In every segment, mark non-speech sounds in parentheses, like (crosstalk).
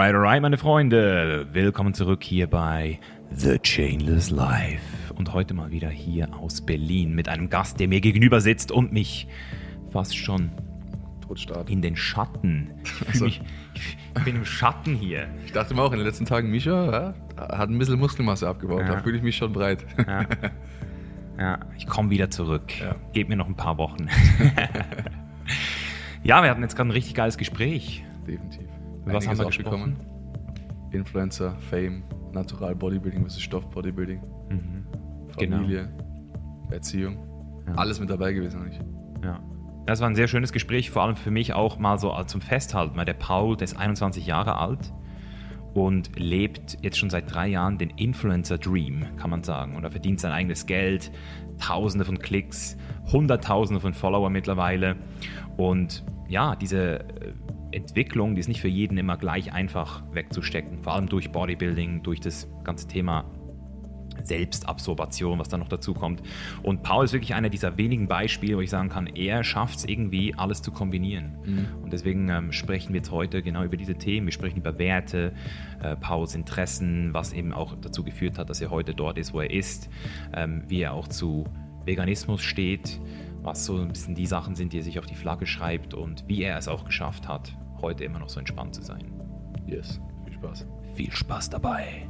Alright, alright, meine Freunde. Willkommen zurück hier bei The Chainless Life. Und heute mal wieder hier aus Berlin mit einem Gast, der mir gegenüber sitzt und mich fast schon Totstart. in den Schatten. Ich, Also- mich, ich bin im Schatten hier. Ich dachte mir auch in den letzten Tagen, Misha ja, hat ein bisschen Muskelmasse abgebaut. Ja. Da fühle ich mich schon breit. Ja, ja ich komme wieder zurück. Ja. Gebt mir noch ein paar Wochen. (laughs) ja, wir hatten jetzt gerade ein richtig geiles Gespräch. Definitiv. Über was haben wir gesprochen? Influencer, Fame, Natural Bodybuilding versus Stoff Bodybuilding, Mhm. Genau. Familie, Erziehung. Ja. Alles mit dabei gewesen eigentlich. Ja. Das war ein sehr schönes Gespräch, vor allem für mich auch mal so zum Festhalten, weil der Paul, der ist 21 Jahre alt und lebt jetzt schon seit drei Jahren den Influencer Dream, kann man sagen. Und er verdient sein eigenes Geld, Tausende von Klicks, Hunderttausende von Follower mittlerweile. Und ja, diese äh, Entwicklung, die ist nicht für jeden immer gleich einfach wegzustecken, vor allem durch Bodybuilding, durch das ganze Thema Selbstabsorption, was da noch dazu kommt. Und Paul ist wirklich einer dieser wenigen Beispiele, wo ich sagen kann, er schafft es irgendwie, alles zu kombinieren. Und deswegen ähm, sprechen wir jetzt heute genau über diese Themen. Wir sprechen über Werte, äh, Pauls Interessen, was eben auch dazu geführt hat, dass er heute dort ist, wo er ist, ähm, wie er auch zu Veganismus steht, was so ein bisschen die Sachen sind, die er sich auf die Flagge schreibt und wie er es auch geschafft hat, heute immer noch so entspannt zu sein. Yes. Viel Spaß. Viel Spaß dabei.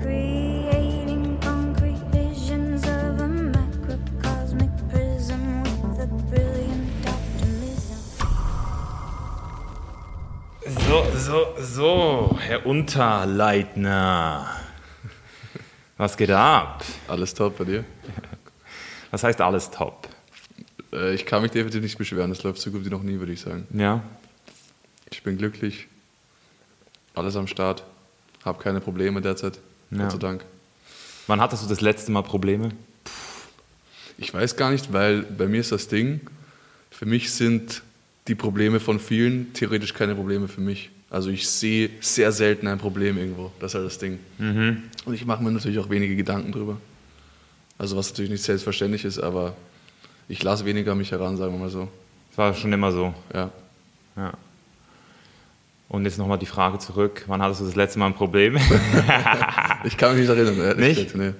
Creating concrete visions of a macrocosmic prism with a brilliant optimism. So, so, so, Herr Unterleitner. Was geht ab? Alles top bei dir. Was heißt alles top? Äh, ich kann mich definitiv nicht beschweren. Es läuft so gut wie noch nie, würde ich sagen. Ja, Ich bin glücklich. Alles am Start. Hab keine Probleme derzeit. Ja. Gott sei Dank. wann hattest du das letzte Mal Probleme? Ich weiß gar nicht, weil bei mir ist das Ding, für mich sind die Probleme von vielen theoretisch keine Probleme für mich. Also ich sehe sehr selten ein Problem irgendwo. Das ist halt das Ding. Und ich mache mir natürlich auch wenige Gedanken drüber. Also was natürlich nicht selbstverständlich ist, aber ich lasse weniger mich heran, sagen wir mal so. Das war schon immer so. Ja. Ja. Und jetzt nochmal die Frage zurück. Wann hattest du das letzte Mal ein Problem? (laughs) Ich kann mich nicht erinnern. Nicht? Nee.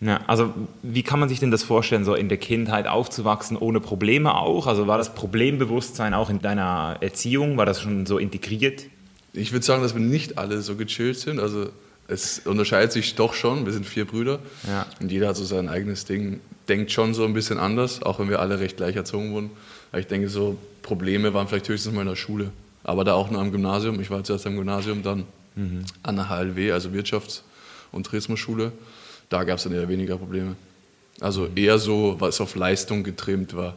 ja, also wie kann man sich denn das vorstellen, so in der Kindheit aufzuwachsen ohne Probleme auch? Also war das Problembewusstsein auch in deiner Erziehung? War das schon so integriert? Ich würde sagen, dass wir nicht alle so gechillt sind. Also es unterscheidet sich doch schon. Wir sind vier Brüder Ja. und jeder hat so sein eigenes Ding. Denkt schon so ein bisschen anders, auch wenn wir alle recht gleich erzogen wurden. Aber ich denke, so Probleme waren vielleicht höchstens mal in der Schule. Aber da auch nur am Gymnasium. Ich war zuerst am Gymnasium, dann an der HLW, also Wirtschafts- und Tourismusschule. Da gab es dann eher weniger Probleme. Also eher so, was auf Leistung getrimmt war,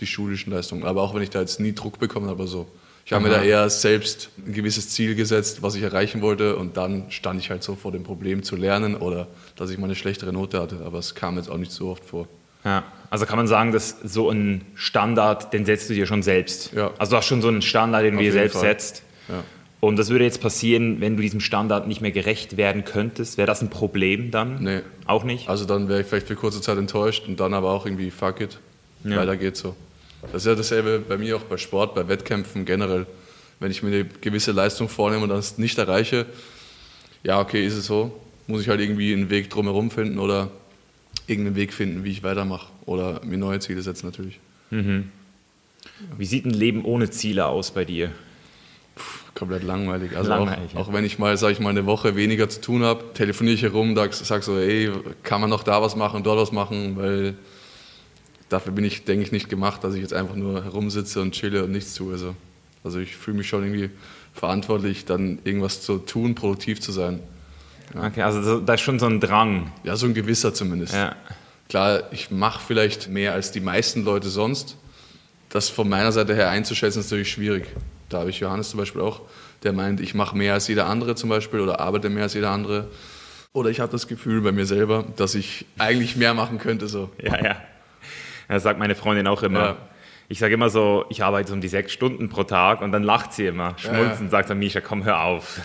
die schulischen Leistungen. Aber auch wenn ich da jetzt nie Druck bekommen habe, so. Ich habe mir da eher selbst ein gewisses Ziel gesetzt, was ich erreichen wollte, und dann stand ich halt so vor dem Problem zu lernen oder dass ich mal eine schlechtere Note hatte. Aber es kam jetzt auch nicht so oft vor. Ja, also kann man sagen, dass so ein Standard, den setzt du dir schon selbst. Ja. Also du hast schon so einen Standard, den du dir selbst Fall. setzt. Ja. Und das würde jetzt passieren, wenn du diesem Standard nicht mehr gerecht werden könntest. Wäre das ein Problem dann? Nee. Auch nicht? Also dann wäre ich vielleicht für kurze Zeit enttäuscht und dann aber auch irgendwie fuck it, Ja. weiter geht's so. Das ist ja dasselbe bei mir auch bei Sport, bei Wettkämpfen generell. Wenn ich mir eine gewisse Leistung vornehme und das nicht erreiche, ja okay, ist es so, muss ich halt irgendwie einen Weg drumherum finden oder irgendeinen Weg finden, wie ich weitermache oder mir neue Ziele setzen natürlich. Wie sieht ein Leben ohne Ziele aus bei dir? Komplett langweilig. Also Langweilig, auch, ja. auch wenn ich mal, sag ich mal, eine Woche weniger zu tun habe, telefoniere ich herum, sag, sag so, ey, kann man noch da was machen, dort was machen, weil dafür bin ich, denke ich, nicht gemacht, dass ich jetzt einfach nur herumsitze und chille und nichts tue. Also, also ich fühle mich schon irgendwie verantwortlich, dann irgendwas zu tun, produktiv zu sein. Okay, also so, da ist schon so ein Drang. Ja, so ein gewisser zumindest. Ja. Klar, ich mache vielleicht mehr als die meisten Leute sonst. Das von meiner Seite her einzuschätzen, ist natürlich schwierig. Da habe ich Johannes zum Beispiel auch, der meint, ich mache mehr als jeder andere zum Beispiel oder arbeite mehr als jeder andere. Oder ich habe das Gefühl bei mir selber, dass ich eigentlich mehr machen könnte. So. Ja, ja. Das sagt meine Freundin auch immer. Ja. Ich sage immer so, ich arbeite so um die sechs Stunden pro Tag und dann lacht sie immer, schmunzend, ja. sagt dann, Misha, komm, hör auf.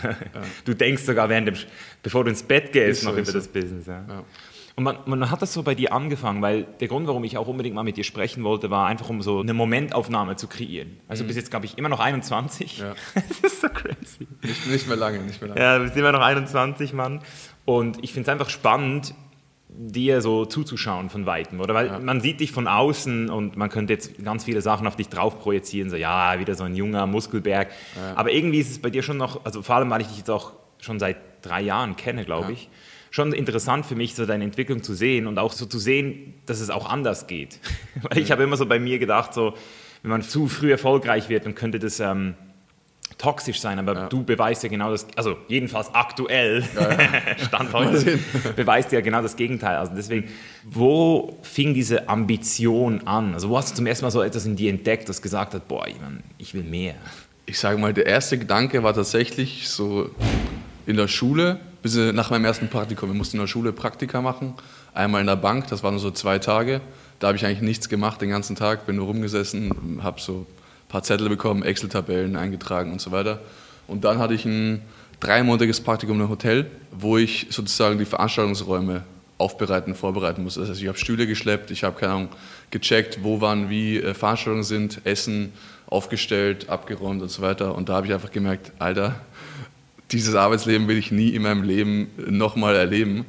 Du denkst sogar während dem, bevor du ins Bett gehst, Ist noch so, über ist das so. Business. Ja. Ja. Und man, man hat das so bei dir angefangen, weil der Grund, warum ich auch unbedingt mal mit dir sprechen wollte, war einfach, um so eine Momentaufnahme zu kreieren. Also du bist jetzt, glaube ich, immer noch 21. Mhm. Ja. (laughs) das ist so crazy. Nicht, nicht mehr lange, nicht mehr lange. Ja, du bist immer noch 21, Mann. Und ich finde es einfach spannend, dir so zuzuschauen von Weitem, oder? Weil man sieht dich von außen und man könnte jetzt ganz viele Sachen auf dich drauf projizieren, so ja, wieder so ein junger Muskelberg. Aber irgendwie ist es bei dir schon noch, also vor allem, weil ich dich jetzt auch schon seit drei Jahren kenne, glaube ich, schon interessant für mich, so deine Entwicklung zu sehen und auch so zu sehen, dass es auch anders geht. (laughs) Weil ich habe immer so bei mir gedacht, so, wenn man zu früh erfolgreich wird, dann könnte das ähm, toxisch sein, aber du beweist ja genau das, also jedenfalls aktuell, (laughs) Stand heute, beweist ja genau das Gegenteil. Also deswegen, wo fing diese Ambition an? Also wo hast du zum ersten Mal so etwas in dir entdeckt, das gesagt hat, boah, ich, mein, ich will mehr? Ich sage mal, der erste Gedanke war tatsächlich so in der Schule, bis nach meinem ersten Praktikum. Wir mussten in der Schule Praktika machen, einmal in der Bank, das waren so zwei Tage. Da habe ich eigentlich nichts gemacht den ganzen Tag, bin nur rumgesessen, habe so paar Zettel bekommen, Excel-Tabellen eingetragen und so weiter. Und dann hatte ich ein dreimonatiges Praktikum in einem Hotel, wo ich sozusagen die Veranstaltungsräume aufbereiten, vorbereiten musste. Das heißt, ich habe Stühle geschleppt, ich habe keine Ahnung gecheckt, wo wann wie äh, Veranstaltungen sind, Essen aufgestellt, abgeräumt und so weiter. Und da habe ich einfach gemerkt, Alter, dieses Arbeitsleben will ich nie in meinem Leben nochmal erleben.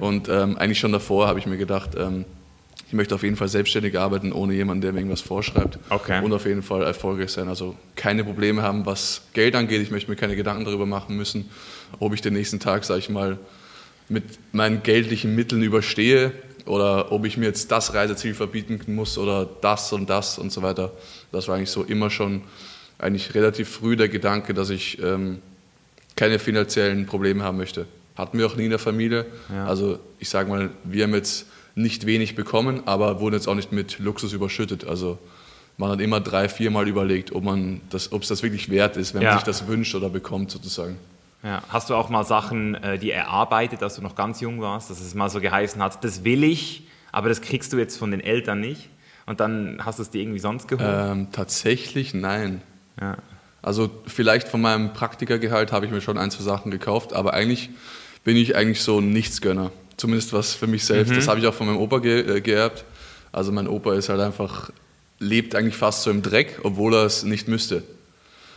Und ähm, eigentlich schon davor habe ich mir gedacht, ähm, ich möchte auf jeden Fall selbstständig arbeiten, ohne jemanden, der mir irgendwas vorschreibt. Okay. Und auf jeden Fall erfolgreich sein. Also keine Probleme haben, was Geld angeht. Ich möchte mir keine Gedanken darüber machen müssen, ob ich den nächsten Tag, sage ich mal, mit meinen geldlichen Mitteln überstehe oder ob ich mir jetzt das Reiseziel verbieten muss oder das und das und so weiter. Das war eigentlich so immer schon eigentlich relativ früh der Gedanke, dass ich ähm, keine finanziellen Probleme haben möchte. Hatten wir auch nie in der Familie. Also ich sage mal, wir haben jetzt nicht wenig bekommen, aber wurden jetzt auch nicht mit Luxus überschüttet. Also man hat immer drei, viermal überlegt, ob man das, ob es das wirklich wert ist, wenn Ja. man sich das wünscht oder bekommt sozusagen. Ja. Hast du auch mal Sachen, äh, die erarbeitet, als du noch ganz jung warst, dass es mal so geheißen hat, das will ich, aber das kriegst du jetzt von den Eltern nicht? Und dann hast du es dir irgendwie sonst geholt? Ähm, tatsächlich nein. Ja. Also vielleicht von meinem Praktikergehalt habe ich mir schon ein, zwei Sachen gekauft, aber eigentlich bin ich eigentlich so ein Nichtsgönner. Zumindest was für mich selbst. Das habe ich auch von meinem Opa ge äh, geerbt. Also mein Opa ist halt einfach, lebt eigentlich fast so im Dreck, obwohl er es nicht müsste.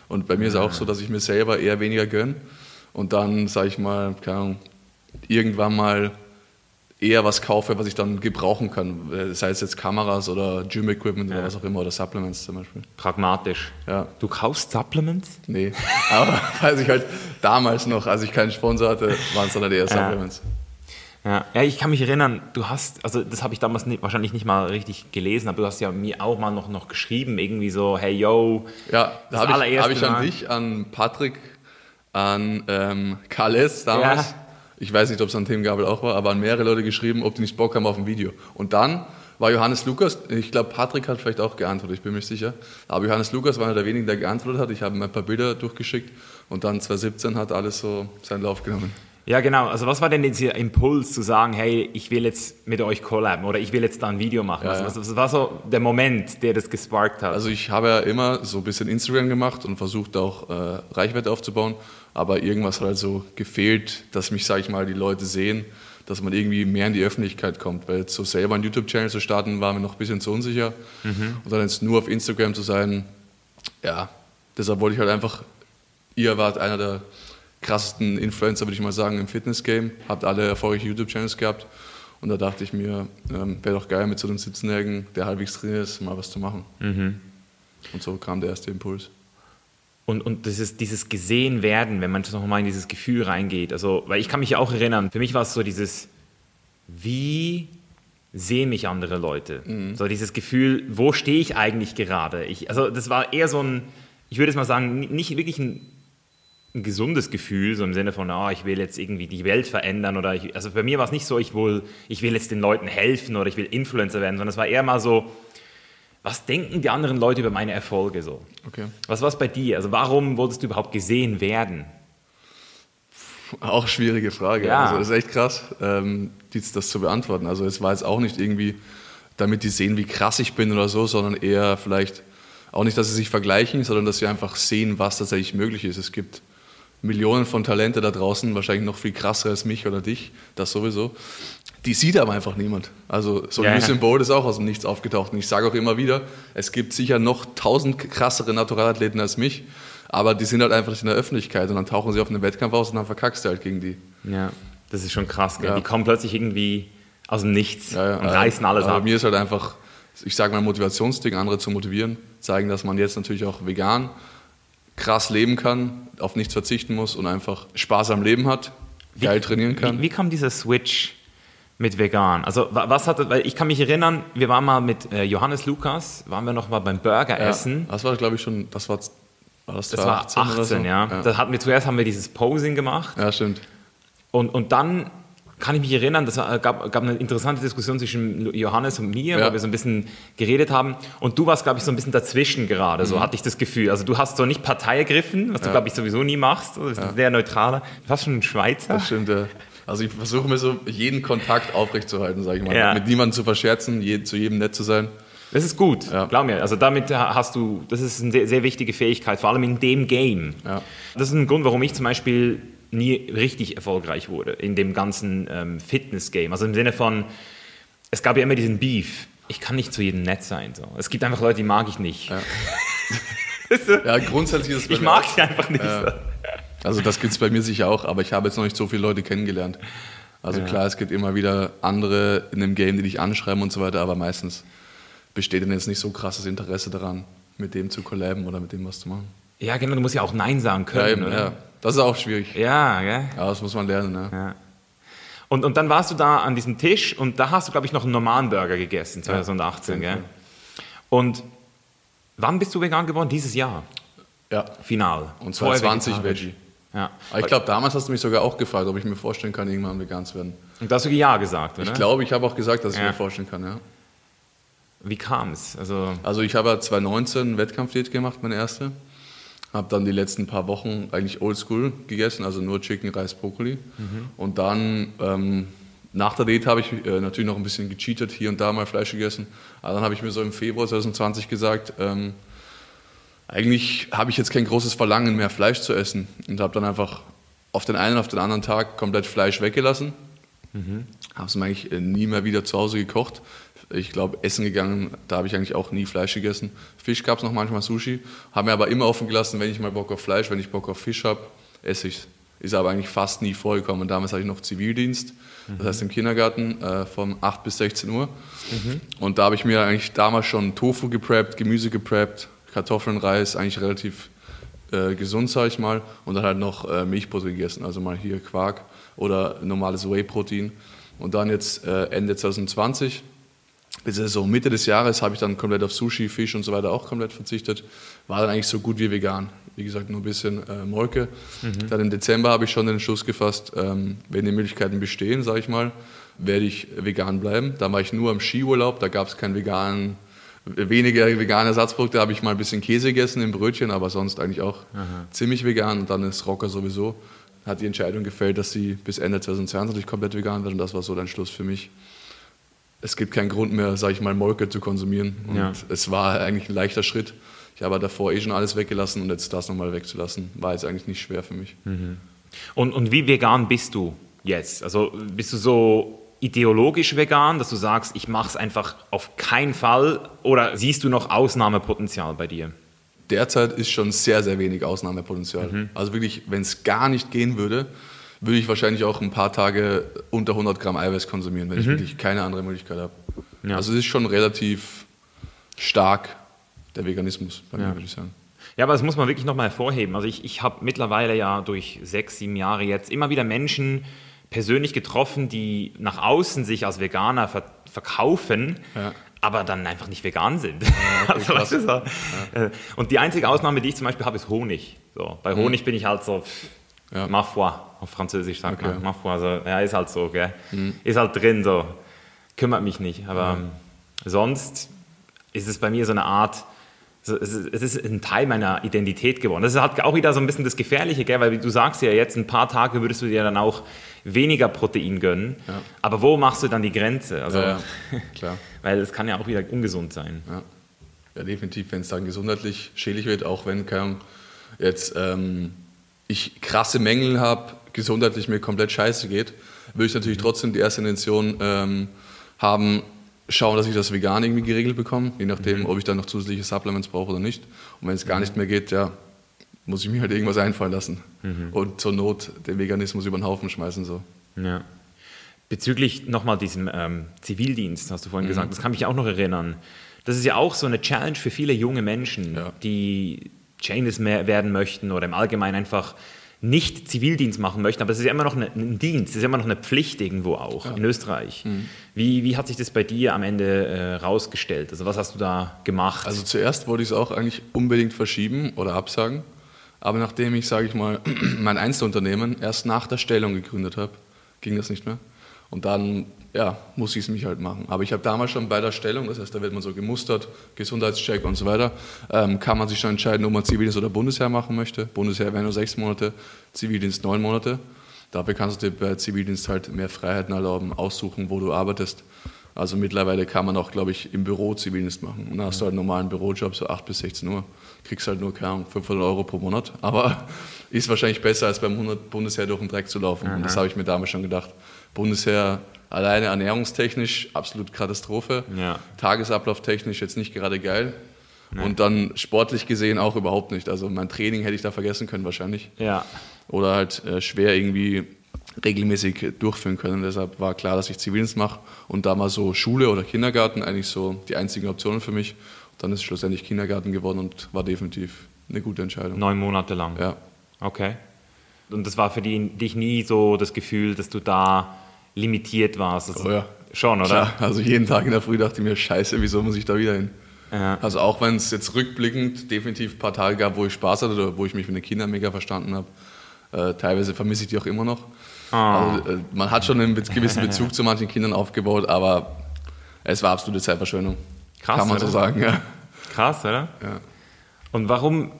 Und bei mir ist auch so, dass ich mir selber eher weniger gönne und dann, sage ich mal, keine Ahnung, irgendwann mal eher was kaufe, was ich dann gebrauchen kann. Äh, Sei es jetzt Kameras oder Gym-Equipment oder was auch immer oder Supplements zum Beispiel. Pragmatisch. Ja. Du kaufst Supplements? Nee, (laughs) aber weiß ich halt damals noch, als ich keinen Sponsor hatte, waren es dann halt eher Supplements. Ja. Ja, ich kann mich erinnern, du hast, also das habe ich damals nicht, wahrscheinlich nicht mal richtig gelesen, aber du hast ja mir auch mal noch, noch geschrieben, irgendwie so, hey yo, Ja, da habe ich, hab ich an dich, an Patrick, an ähm, Kales damals. Ja. Ich weiß nicht, ob es an Tim Gabel auch war, aber an mehrere Leute geschrieben, ob die nicht Bock haben auf ein Video. Und dann war Johannes Lukas, ich glaube, Patrick hat vielleicht auch geantwortet, ich bin mir nicht sicher. Aber Johannes Lukas war einer der wenigen, der geantwortet hat. Ich habe ihm ein paar Bilder durchgeschickt und dann 2017 hat alles so seinen Lauf genommen. Ja, genau. Also was war denn dieser Impuls zu sagen, hey, ich will jetzt mit euch collaben oder ich will jetzt da ein Video machen? Ja, was, ja. was, was war so der Moment, der das gesparkt hat? Also ich habe ja immer so ein bisschen Instagram gemacht und versucht auch äh, Reichweite aufzubauen, aber irgendwas hat halt so gefehlt, dass mich, sage ich mal, die Leute sehen, dass man irgendwie mehr in die Öffentlichkeit kommt, weil so selber einen YouTube-Channel zu starten, war mir noch ein bisschen zu unsicher und dann jetzt nur auf Instagram zu sein, ja, deshalb wollte ich halt einfach, ihr wart einer der krassesten Influencer, würde ich mal sagen, im Fitness-Game, habt alle erfolgreiche YouTube-Channels gehabt und da dachte ich mir, ähm, wäre doch geil mit so einem 17-Jährigen, der halbwegs trainiert ist, mal was zu machen. Und so kam der erste Impuls. Und, und dieses, dieses gesehen werden, wenn man noch mal in dieses Gefühl reingeht. Also, weil ich kann mich ja auch erinnern, für mich war es so dieses, wie sehen mich andere Leute? So dieses Gefühl, wo stehe ich eigentlich gerade? Ich, also das war eher so ein, ich würde jetzt mal sagen, nicht wirklich ein, ein gesundes Gefühl, so im Sinne von, ah, ich will jetzt irgendwie die Welt verändern oder ich, also bei mir war es nicht so, ich will, ich will jetzt den Leuten helfen oder ich will Influencer werden, sondern es war eher mal so, was denken die anderen Leute über meine Erfolge so? Okay. Was war es bei dir? Also warum wolltest du überhaupt gesehen werden? Auch schwierige Frage. Ja. Also das ist echt krass, ähm, das zu beantworten. Also es war jetzt auch nicht irgendwie, damit die sehen, wie krass ich bin oder so, sondern eher vielleicht auch nicht, dass sie sich vergleichen, sondern dass sie einfach sehen, was tatsächlich möglich ist. Es gibt Millionen von Talente da draußen, wahrscheinlich noch viel krasser als mich oder dich, das sowieso, die sieht aber einfach niemand. Also so ein ja. Usain Bolt ist auch aus dem Nichts aufgetaucht. Und ich sage auch immer wieder, es gibt sicher noch tausend krassere Naturalathleten als mich, aber die sind halt einfach nicht in der Öffentlichkeit und dann tauchen sie auf einem Wettkampf aus und dann verkackst du halt gegen die. Ja, das ist schon krass, gell? Ja. Die kommen plötzlich irgendwie aus dem Nichts Ja, ja, und reißen alles aber ab. Bei mir ist halt einfach, ich sage mal, Motivationsding, andere zu motivieren, zeigen, dass man jetzt natürlich auch vegan krass leben kann, auf nichts verzichten muss und einfach Spaß am Leben hat, geil trainieren kann. Wie, wie kam dieser Switch mit vegan? Also wa- was hatte, weil ich kann mich erinnern, wir waren mal mit äh, Johannes Lukas, waren wir noch mal beim Burger Ja, essen. Das war, glaube ich, schon, das war, war das, Das war 2018 oder 18, so? ja. Ja. Da hatten wir zuerst haben wir dieses Posing gemacht ja, stimmt. und, und dann kann ich mich erinnern, das war- gab, gab eine interessante Diskussion zwischen Johannes und mir, Ja. wo wir so ein bisschen geredet haben. Und du warst, glaube ich, so ein bisschen dazwischen gerade, Mhm. so hatte ich das Gefühl. Also du hast so nicht Partei ergriffen, was du, glaube ich, sowieso nie machst. Du bist sehr neutraler. Fast schon ein Schweizer. Das stimmt, ja. Also ich versuche mir so jeden Kontakt aufrechtzuerhalten, sage ich mal. Ja. Mit niemandem zu verscherzen, je, zu jedem nett zu sein. Das ist gut, Ja. glaub mir. Also damit hast du, das ist eine sehr, sehr wichtige Fähigkeit, vor allem in dem Game. Ja. Das ist ein Grund, warum ich zum Beispiel nie richtig erfolgreich wurde in dem ganzen ähm, Fitness-Game. Also im Sinne von, es gab ja immer diesen Beef. Ich kann nicht zu jedem nett sein. So. Es gibt einfach Leute, die mag ich nicht. Ja. (laughs) Ja, grundsätzlich ist es bei Ich mag sie einfach nicht. Ja. Also das gibt es bei mir sicher auch, aber ich habe jetzt noch nicht so viele Leute kennengelernt. Also klar, es gibt immer wieder andere in dem Game, die dich anschreiben und so weiter, aber meistens besteht dann jetzt nicht so krasses Interesse daran, mit dem zu collaben oder mit dem was zu machen. Ja, genau, du musst ja auch Nein sagen Ja, können. eben, oder? ja. Das ist auch schwierig. ja, gell? Ja, das muss man lernen. Ne? Ja. Und, und dann warst du da an diesem Tisch und da hast du, glaube ich, noch einen normalen Burger gegessen, 2018, Ja, gell? Und wann bist du vegan geworden? Dieses Jahr, Ja. final. Und zwar Vorher 20 vegetarisch. Veggie. Ja. Aber ich glaube, damals hast du mich sogar auch gefragt, ob ich mir vorstellen kann, irgendwann vegan zu werden. Und da hast du Ja gesagt, oder? Ich glaube, ich habe auch gesagt, dass ich Ja. mir vorstellen kann, ja. Wie kam es? Also, Also ich habe ja 2019 eine Wettkampfdiät gemacht, meine erste. Habe dann die letzten paar Wochen eigentlich oldschool gegessen, also nur Chicken, Reis, Brokkoli. Und dann ähm, nach der Diät habe ich äh, natürlich noch ein bisschen gecheatet, hier und da mal Fleisch gegessen. Aber dann habe ich mir so im Februar 2020 gesagt, ähm, eigentlich habe ich jetzt kein großes Verlangen mehr Fleisch zu essen. Und habe dann einfach auf den einen, auf den anderen Tag komplett Fleisch weggelassen. Habe es mir eigentlich äh, nie mehr wieder zu Hause gekocht. Ich glaube, essen gegangen, da habe ich eigentlich auch nie Fleisch gegessen. Fisch gab es noch manchmal Sushi. Habe mir aber immer offen gelassen, wenn ich mal Bock auf Fleisch, wenn ich Bock auf Fisch habe, esse ich Ist aber eigentlich fast nie vorgekommen. Und damals hatte ich noch Zivildienst, das heißt im Kindergarten äh, von 8 bis 16 Uhr. Und da habe ich mir eigentlich damals schon Tofu gepreppt, Gemüse gepreppt, Kartoffeln, Reis, eigentlich relativ äh, gesund, sage ich mal. Und dann halt noch äh, Milchbutter gegessen, also mal hier Quark oder normales Whey-Protein. Und dann jetzt äh, Ende 2020, bis so Mitte des Jahres, habe ich dann komplett auf Sushi, Fisch und so weiter auch komplett verzichtet. War dann eigentlich so gut wie vegan. Wie gesagt, nur ein bisschen äh, Molke. Dann im Dezember habe ich schon den Entschluss gefasst, ähm, wenn die Möglichkeiten bestehen, sage ich mal, werde ich vegan bleiben. Da war ich nur im Skiurlaub, da gab es keinen veganen, weniger vegane Ersatzprodukte, da habe ich mal ein bisschen Käse gegessen im Brötchen, aber sonst eigentlich auch ziemlich vegan. Und dann ist Rocker sowieso, hat die Entscheidung gefällt, dass sie bis Ende 2022 komplett vegan wird und das war so der Entschluss für mich. Es gibt keinen Grund mehr, sage ich mal, Molke zu konsumieren. Und Ja. es war eigentlich ein leichter Schritt. Ich habe davor eh schon alles weggelassen und jetzt das nochmal wegzulassen, war jetzt eigentlich nicht schwer für mich. Und, und wie vegan bist du jetzt? Also bist du so ideologisch vegan, dass du sagst, ich mache es einfach auf keinen Fall? Oder siehst du noch Ausnahmepotenzial bei dir? Derzeit ist schon sehr, sehr wenig Ausnahmepotenzial. Also wirklich, wenn es gar nicht gehen würde, würde ich wahrscheinlich auch ein paar Tage unter 100 Gramm Eiweiß konsumieren, wenn ich wirklich keine andere Möglichkeit habe. Ja. Also es ist schon relativ stark, der Veganismus, bei Ja. mir, würde ich sagen. Ja, aber das muss man wirklich nochmal hervorheben. Also ich, ich habe mittlerweile ja durch sechs, sieben Jahre jetzt immer wieder Menschen persönlich getroffen, die nach außen sich als Veganer ver verkaufen, Ja. aber dann einfach nicht vegan sind. (laughs) also, krass. weißt du, so. Äh, Und die einzige Ausnahme, die ich zum Beispiel habe, ist Honig. So, bei Honig bin ich halt so, Mhm. Ja. ma foi, auf Französisch sagt Okay. Mhm. man, ma foi, so, ja, ist halt so, gell? ist halt drin, so, kümmert mich nicht. Aber ähm, sonst ist es bei mir so eine Art, es ist, ein Teil meiner Identität geworden. Das ist halt auch wieder so ein bisschen das Gefährliche, gell? weil du sagst ja jetzt, ein paar Tage würdest du dir dann auch weniger Protein gönnen. Ja. Aber wo machst du dann die Grenze? Also, Ja, ja, (laughs) klar. Weil es kann ja auch wieder ungesund sein. Ja, ja definitiv, wenn es dann gesundheitlich schädlich wird, auch wenn jetzt ähm, ich krasse Mängel habe, gesundheitlich mir komplett scheiße geht. würde ich natürlich trotzdem die erste Intention ähm, haben, schauen, dass ich das vegan irgendwie geregelt bekomme, je nachdem, ob ich dann noch zusätzliche Supplements brauche oder nicht. Und wenn es gar nicht mehr geht, ja, muss ich mir halt irgendwas einfallen lassen. Und zur Not den Veganismus über den Haufen schmeißen. So. Ja. Bezüglich nochmal diesem ähm, Zivildienst, hast du Mhm. vorhin gesagt, das kann mich auch noch erinnern. Das ist ja auch so eine Challenge für viele junge Menschen, Ja. die Chainless werden möchten oder im Allgemeinen einfach nicht Zivildienst machen möchten, aber es ist ja immer noch ein Dienst, es ist ja immer noch eine Pflicht irgendwo auch in Österreich. Mhm. Wie, wie hat sich das bei dir am Ende äh, rausgestellt? Also was hast du da gemacht? Also zuerst wollte ich es auch eigentlich unbedingt verschieben oder absagen. Aber nachdem ich, sage ich mal, (clears throat) mein Einzelunternehmen erst nach der Stellung gegründet habe, ging das nicht mehr. Und dann, ja, muss ich es mich halt machen. Aber ich habe damals schon bei der Stellung, das heißt, da wird man so gemustert, Gesundheitscheck und so weiter, ähm, kann man sich schon entscheiden, ob man Zivildienst oder Bundesheer machen möchte. Bundesheer wäre nur sechs Monate, Zivildienst neun Monate. Dafür kannst du dir bei Zivildienst halt mehr Freiheiten erlauben, aussuchen, wo du arbeitest. Also mittlerweile kann man auch, glaube ich, im Büro Zivildienst machen. Und dann hast du halt einen normalen Bürojob, so 8 bis 16 Uhr. Kriegst halt nur, keine Ahnung, 500 Euro pro Monat. Aber (laughs) ist wahrscheinlich besser, als beim 100 Bundesheer durch den Dreck zu laufen. Und das habe ich mir damals schon gedacht. Bundesheer alleine ernährungstechnisch absolut Katastrophe. Ja. Tagesablauf-technisch jetzt nicht gerade geil. Und dann sportlich gesehen auch überhaupt nicht. Also mein Training hätte ich da vergessen können wahrscheinlich ja. oder halt äh, schwer irgendwie regelmäßig durchführen können. Deshalb war klar, dass ich Zivildienst mache und da mal so Schule oder Kindergarten eigentlich so die einzigen Optionen für mich. Dann ist es schlussendlich Kindergarten geworden und war definitiv eine gute Entscheidung. Neun Monate lang. Ja. Okay. Und das war für die, dich nie so das Gefühl, dass du da limitiert warst? Also Oh ja. Schon, oder? Klar, also jeden Tag in der Früh dachte ich mir, scheiße, wieso muss ich da wieder hin? Ja. Also auch wenn es jetzt rückblickend definitiv ein paar Tage gab, wo ich Spaß hatte oder wo ich mich mit den Kindern mega verstanden habe, äh, teilweise vermisse ich die auch immer noch. Ah. Also, äh, man hat schon einen gewissen (laughs) Bezug zu manchen Kindern aufgebaut, aber es war absolute Zeitverschwendung. Krass, Kann man so oder? sagen, ja. Krass, oder? ja. Und warum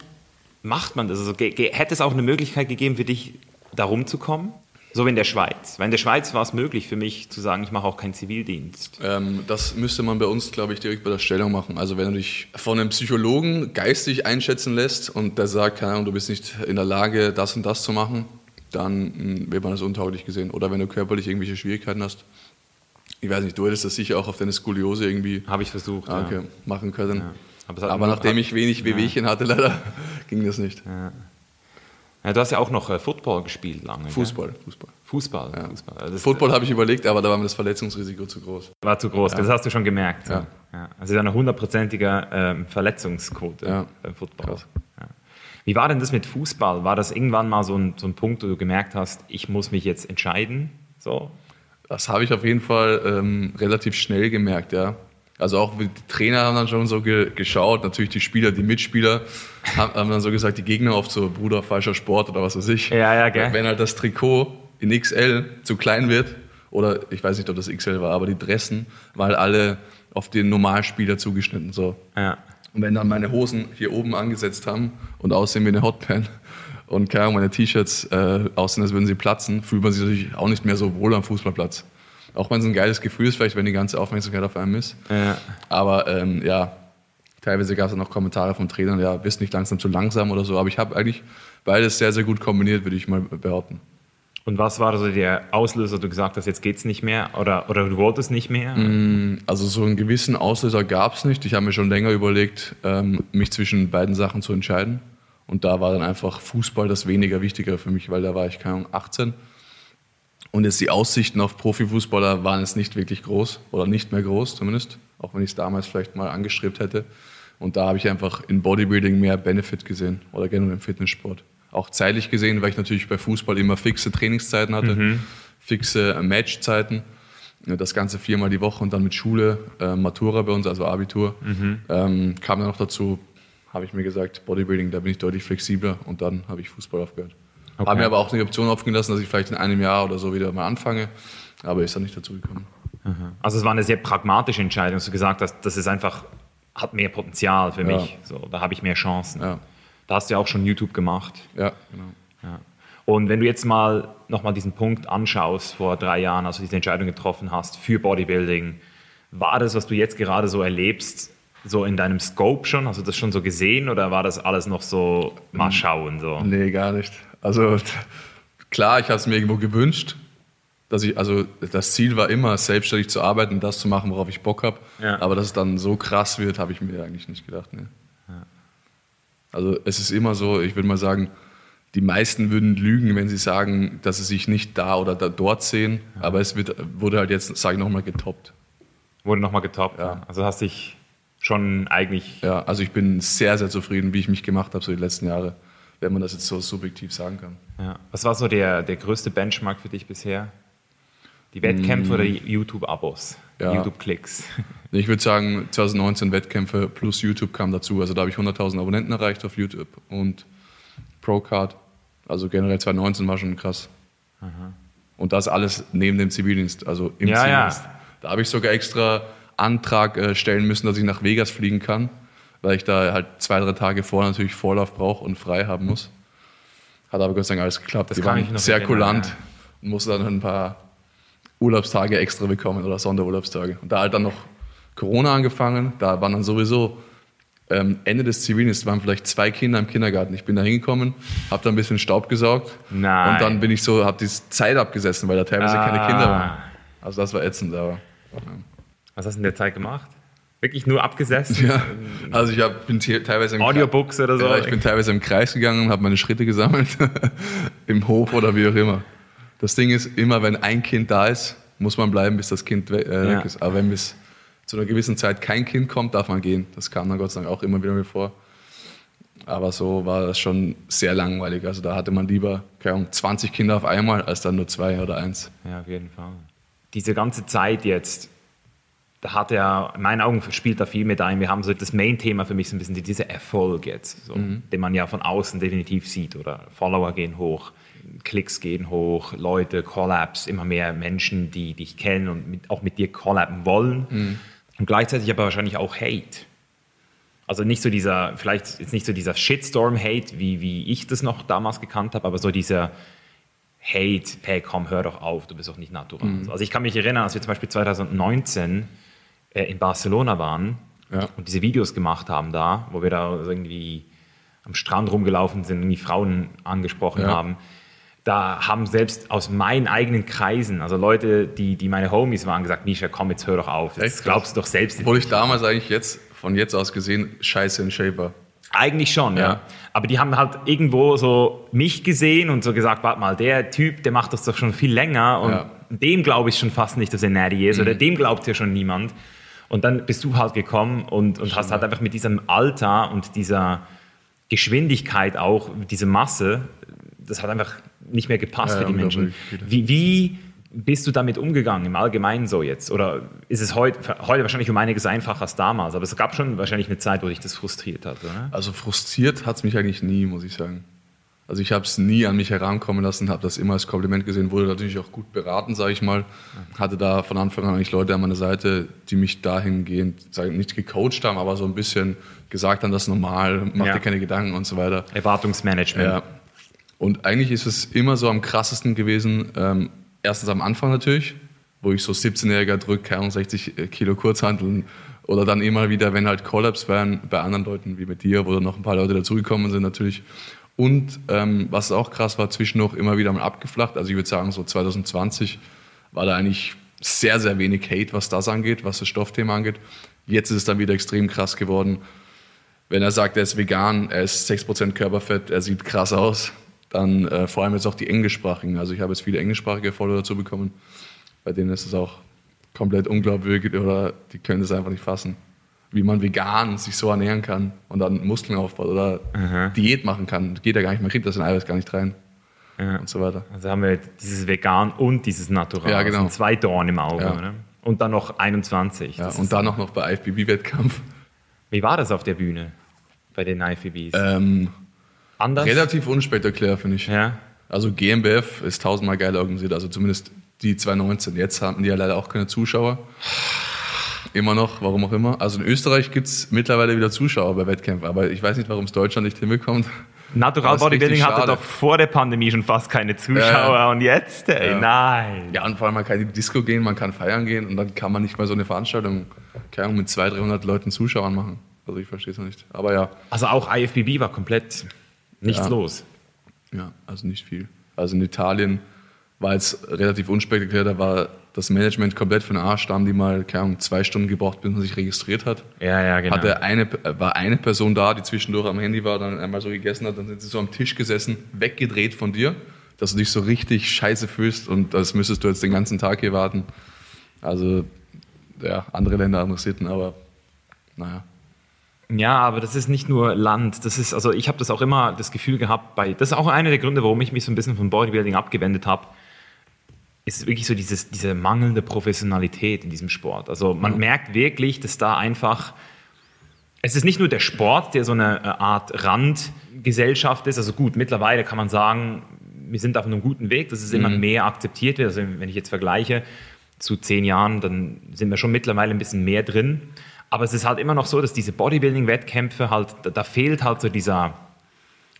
macht man das? Also, hätte es auch eine Möglichkeit gegeben für dich, da rumzukommen? So wie in der Schweiz. Weil in der Schweiz war es möglich für mich zu sagen, ich mache auch keinen Zivildienst. Ähm, das müsste man bei uns, glaube ich, direkt bei der Stellung machen. Also wenn du dich von einem Psychologen geistig einschätzen lässt und der sagt, keine Ahnung, du bist nicht in der Lage, das und das zu machen, dann mh, wird man das untauglich gesehen. Oder wenn du körperlich irgendwelche Schwierigkeiten hast. Ich weiß nicht, du hättest das sicher auch auf deine Skoliose irgendwie Habe ich versucht. ah, okay, ja. machen können. Ja. Aber Aber nachdem ich wenig Wehwehchen hatte, leider, (laughs) ging das nicht. Ja, du hast ja auch noch äh, Football gespielt lange. gell? Fußball, Fußball. Fußball. Fußball. Das Football habe ich überlegt, aber da war mir das Verletzungsrisiko zu groß. war zu groß. Das hast du schon gemerkt. Ja. Ja. Also eine hundertprozentige ähm, Verletzungsquote Ja. beim Football. Krass. Ja. Wie war denn das mit Fußball? War das irgendwann mal so ein, so ein Punkt, wo du gemerkt hast, ich muss mich jetzt entscheiden? So? Das habe ich auf jeden Fall ähm, relativ schnell gemerkt, ja. Also auch die Trainer haben dann schon so ge geschaut, natürlich die Spieler, die Mitspieler haben, haben dann so gesagt, die Gegner oft so, Bruder, falscher Sport oder was weiß ich. Ja, ja, gell? Wenn halt das Trikot in XL zu klein wird, oder ich weiß nicht, ob das XL war, aber die Dressen, weil alle auf den Normalspieler zugeschnitten so. Ja. Und wenn dann meine Hosen hier oben angesetzt haben und aussehen wie eine Hotpan und keine Ahnung, meine T-Shirts äh, aussehen, als würden sie platzen, fühlt man sich natürlich auch nicht mehr so wohl am Fußballplatz. Auch wenn es ein geiles Gefühl ist, vielleicht wenn die ganze Aufmerksamkeit auf einem ist. Ja. Aber ähm, ja, teilweise gab es dann noch Kommentare von Trainern, ja, bist nicht langsam zu langsam oder so. Aber ich habe eigentlich beides sehr, sehr gut kombiniert, würde ich mal behaupten. Und was war so der Auslöser, du gesagt hast, jetzt geht's nicht mehr oder, oder du wolltest nicht mehr? Also so einen gewissen Auslöser gab es nicht. Ich habe mir schon länger überlegt, ähm, mich zwischen beiden Sachen zu entscheiden. Und da war dann einfach Fußball das weniger Wichtigere für mich, weil da war ich, keine Ahnung, 18. Und jetzt die Aussichten auf Profifußballer waren jetzt nicht wirklich groß oder nicht mehr groß zumindest, auch wenn ich es damals vielleicht mal angestrebt hätte. Und da habe ich einfach in Bodybuilding mehr Benefit gesehen oder generell im Fitnesssport. Auch zeitlich gesehen, weil ich natürlich bei Fußball immer fixe Trainingszeiten hatte, fixe Matchzeiten. Ja, Das Ganze viermal die Woche und dann mit Schule, äh, Matura bei uns, also Abitur. Ähm, kam dann noch dazu, habe ich mir gesagt, Bodybuilding, da bin ich deutlich flexibler und dann habe ich Fußball aufgehört. Okay. Habe mir aber auch die Option offen gelassen, dass ich vielleicht in einem Jahr oder so wieder mal anfange, aber ist dann nicht dazu gekommen. Also es war eine sehr pragmatische Entscheidung, dass du gesagt hast, das ist einfach, hat mehr Potenzial für Ja. mich. So, da habe ich mehr Chancen. Ja, Da hast du ja auch schon YouTube gemacht. ja genau. Ja. Und wenn du jetzt mal nochmal diesen Punkt anschaust, vor drei Jahren, als du diese Entscheidung getroffen hast für Bodybuilding, war das, was du jetzt gerade so erlebst, so in deinem Scope schon? Hast du das schon so gesehen oder war das alles noch so Mhm. mal schauen? So? Nee, gar nicht. Also klar, ich habe es mir irgendwo gewünscht, dass ich, also das Ziel war immer, selbstständig zu arbeiten und das zu machen, worauf ich Bock habe. Ja. Aber dass es dann so krass wird, habe ich mir eigentlich nicht gedacht. Ne. Also es ist immer so, ich würde mal sagen, die meisten würden lügen, wenn sie sagen, dass sie sich nicht da oder da, dort sehen. Aber es wird, wurde halt jetzt, sage ich nochmal, getoppt. Wurde nochmal getoppt. Ja. Also hast dich schon eigentlich. Ja, also ich bin sehr, sehr zufrieden, wie ich mich gemacht habe, so die letzten Jahre, wenn man das jetzt so subjektiv sagen kann. Ja. Was war so der, der größte Benchmark für dich bisher? Die Wettkämpfe oder die YouTube-Abos? Mm. Ja. YouTube-Klicks? (laughs) Ich würde sagen, 2019 Wettkämpfe plus YouTube kam dazu. Also da habe ich 100.000 Abonnenten erreicht auf YouTube und Procard. Also generell 2019 war schon krass. Und das alles neben dem Zivildienst, also im Ja, ja. Zivildienst. Da habe ich sogar extra Antrag äh, stellen müssen, dass ich nach Vegas fliegen kann, weil ich da halt zwei, drei Tage vorher natürlich Vorlauf brauche und frei haben muss. Hat aber Gott sei Dank alles geklappt. Das Die waren sehr kulant ja. und musste dann ein paar Urlaubstage extra bekommen oder Sonderurlaubstage. Und da halt dann noch Corona angefangen, da waren dann sowieso ähm, Ende des Zivildienstes waren vielleicht zwei Kinder im Kindergarten. Ich bin da hingekommen, habe da ein bisschen Staub gesaugt Nein. und dann bin ich so, habe die Zeit abgesessen, weil da teilweise keine Ah. Kinder waren. Also das war ätzend, aber Was hast du in der Zeit gemacht? Wirklich nur abgesessen? ja. Also ich hab, bin te- teilweise im Audiobooks oder so? Ja, ich bin teilweise im Kreis gegangen und habe meine Schritte gesammelt (laughs) im Hof oder wie auch immer. Das Ding ist, immer wenn ein Kind da ist, muss man bleiben, bis das Kind äh, Ja. weg ist. Aber wenn bis zu einer gewissen Zeit kein Kind kommt, darf man gehen. Das kam dann Gott sei Dank auch immer wieder mir vor. Aber so war das schon sehr langweilig. Also da hatte man lieber keine Ahnung, 20 Kinder auf einmal, als dann nur zwei oder eins. Ja, auf jeden Fall. Diese ganze Zeit jetzt, hat er, in meinen Augen spielt da viel mit ein. Wir haben so das Main-Thema für mich so ein bisschen dieser Erfolg jetzt, so, den man ja von außen definitiv sieht. Oder Follower gehen hoch, Klicks gehen hoch, Leute, Collabs, immer mehr Menschen, die dich kennen und mit, auch mit dir collaben wollen. Und gleichzeitig aber wahrscheinlich auch Hate. Also nicht so dieser, vielleicht jetzt nicht so dieser Shitstorm-Hate, wie, wie ich das noch damals gekannt habe, aber so dieser Hate, hey komm, hör doch auf, du bist doch nicht natural. Also ich kann mich erinnern, als wir zum Beispiel 2019 äh, in Barcelona waren Ja. und diese Videos gemacht haben da, wo wir da irgendwie am Strand rumgelaufen sind, irgendwie Frauen angesprochen Ja. haben. Da haben selbst aus meinen eigenen Kreisen, also Leute, die, die meine Homies waren, gesagt, Misha, komm, jetzt hör doch auf. Das Echt? glaubst du doch selbst. Obwohl ich damals eigentlich jetzt, von jetzt aus gesehen, scheiße in Shape war. Eigentlich schon, ja. Ja. Aber die haben halt irgendwo so mich gesehen und so gesagt, warte mal, der Typ, der macht das doch schon viel länger und Ja. dem glaube ich schon fast nicht, dass er nerdy ist oder dem glaubt ja schon niemand. Und dann bist du halt gekommen und, und hast halt einfach mit diesem Alter und dieser Geschwindigkeit auch, diese Masse, das hat einfach nicht mehr gepasst Ja, für die Menschen. Wie, wie bist du damit umgegangen im Allgemeinen so jetzt? Oder ist es heute, heute wahrscheinlich um einiges einfacher als damals, aber es gab schon wahrscheinlich eine Zeit, wo dich das frustriert hat, oder? Also frustriert hat es mich eigentlich nie, muss ich sagen. Also ich habe es nie an mich herankommen lassen, habe das immer als Kompliment gesehen, wurde natürlich auch gut beraten, sage ich mal. Hatte da von Anfang an eigentlich Leute an meiner Seite, die mich dahingehend, sag ich, nicht gecoacht haben, aber so ein bisschen gesagt haben, das ist normal, mach Ja. dir keine Gedanken und so weiter. Erwartungsmanagement. Ja. Und eigentlich ist es immer so am krassesten gewesen, ähm, erstens am Anfang natürlich, wo ich so 17-Jähriger drücke, keine Ahnung, 60 Kilo Kurzhanteln oder dann immer wieder, wenn halt Collabs wären bei anderen Leuten wie mit dir, wo dann noch ein paar Leute dazugekommen sind natürlich. Und ähm, was auch krass war, zwischendurch immer wieder mal abgeflacht. Also ich würde sagen, so 2020 war da eigentlich sehr, sehr wenig Hate, was das angeht, was das Stoffthema angeht. Jetzt ist es dann wieder extrem krass geworden wenn er sagt, er ist vegan, er ist 6% Körperfett, er sieht krass aus, dann äh, vor allem jetzt auch die englischsprachigen. Also ich habe jetzt viele englischsprachige Follower dazu bekommen, bei denen ist es auch komplett unglaubwürdig oder die können es einfach nicht fassen. Wie man vegan sich so ernähren kann und dann Muskeln aufbaut oder Diät machen kann. Geht ja gar nicht, man kriegt das in Eiweiß gar nicht rein Ja. und so weiter. Also haben wir dieses Vegan und dieses Natural. Ja, Das genau. sind zwei Dorn im Auge. Ja. Oder? Und dann noch 21. Ja, Das und dann auch noch bei IFBB-Wettkampf. Wie war das auf der Bühne bei den IFBBs? Ähm, Anders? relativ unspektakulär, finde ich. Ja. Also GmbF ist tausendmal geiler organisiert, also zumindest die 2019. Jetzt hatten die ja leider auch keine Zuschauer. Immer noch, warum auch immer. Also in Österreich gibt es mittlerweile wieder Zuschauer bei Wettkämpfen, aber ich weiß nicht, warum es Deutschland nicht hinbekommt. Natural Bodybuilding hatte schade. doch vor der Pandemie schon fast keine Zuschauer ja. und jetzt, ey, Ja. nein. Ja, und vor allem man kann in die Disco gehen, man kann feiern gehen und dann kann man nicht mal so eine Veranstaltung keine Ahnung, mit 200, 300 Leuten Zuschauern machen. Also ich verstehe es noch nicht. Aber ja, Also auch IFBB war komplett nichts Ja. los. ja, also nicht viel. Also in Italien war jetzt relativ unspektakulär. Da war das Management komplett für den Arsch. Da haben die mal, keine Ahnung, zwei Stunden gebraucht, bis man sich registriert hat. Ja, ja, genau. Hatte eine, war eine Person da, die zwischendurch am Handy war, dann einmal so gegessen hat, dann sind sie so am Tisch gesessen, weggedreht von dir, dass du dich so richtig scheiße fühlst und das müsstest du jetzt den ganzen Tag hier warten. Also, ja, andere Länder, andere Sitten, aber naja. Ja, aber das ist nicht nur Land. Das ist, also ich habe das auch immer das Gefühl gehabt, bei, das ist auch einer der Gründe, warum ich mich so ein bisschen von Bodybuilding abgewendet habe, ist wirklich so dieses, diese mangelnde Professionalität in diesem Sport. Also man merkt wirklich, dass da einfach, es ist nicht nur der Sport, der so eine äh, Art Randgesellschaft ist. Also gut, mittlerweile kann man sagen, wir sind auf einem guten Weg, dass es immer mehr akzeptiert wird. Also wenn ich jetzt vergleiche zu zehn Jahren, dann sind wir schon mittlerweile ein bisschen mehr drin. Aber es ist halt immer noch so, dass diese Bodybuilding-Wettkämpfe halt, da, da fehlt halt so dieser,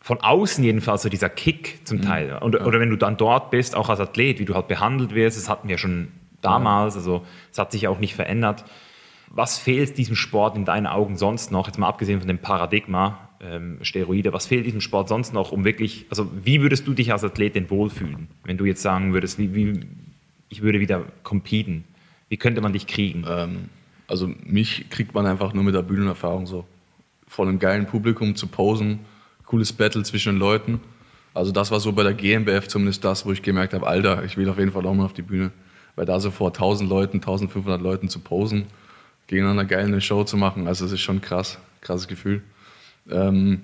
von außen jedenfalls so dieser Kick zum Teil. Und, Oder wenn du dann dort bist, auch als Athlet, wie du halt behandelt wirst, das hatten wir schon damals, also es hat sich auch nicht verändert. Was fehlt diesem Sport in deinen Augen sonst noch, jetzt mal abgesehen von dem Paradigma ähm, Steroide, was fehlt diesem Sport sonst noch, um wirklich, also wie würdest du dich als Athlet denn wohlfühlen, wenn du jetzt sagen würdest, wie, wie ich würde wieder competen, wie könnte man dich kriegen? Ähm, also mich kriegt man einfach nur mit der Bühnenerfahrung so. Vor einem geilen Publikum zu posen, cooles Battle zwischen den Leuten. Also das war so bei der GmbF zumindest das, wo ich gemerkt habe, Alter, ich will auf jeden Fall auch mal auf die Bühne. Weil da so vor 1000 Leuten, 1500 Leuten zu posen, gegeneinander geil eine Show zu machen, also das ist schon krass, krasses Gefühl. Ähm,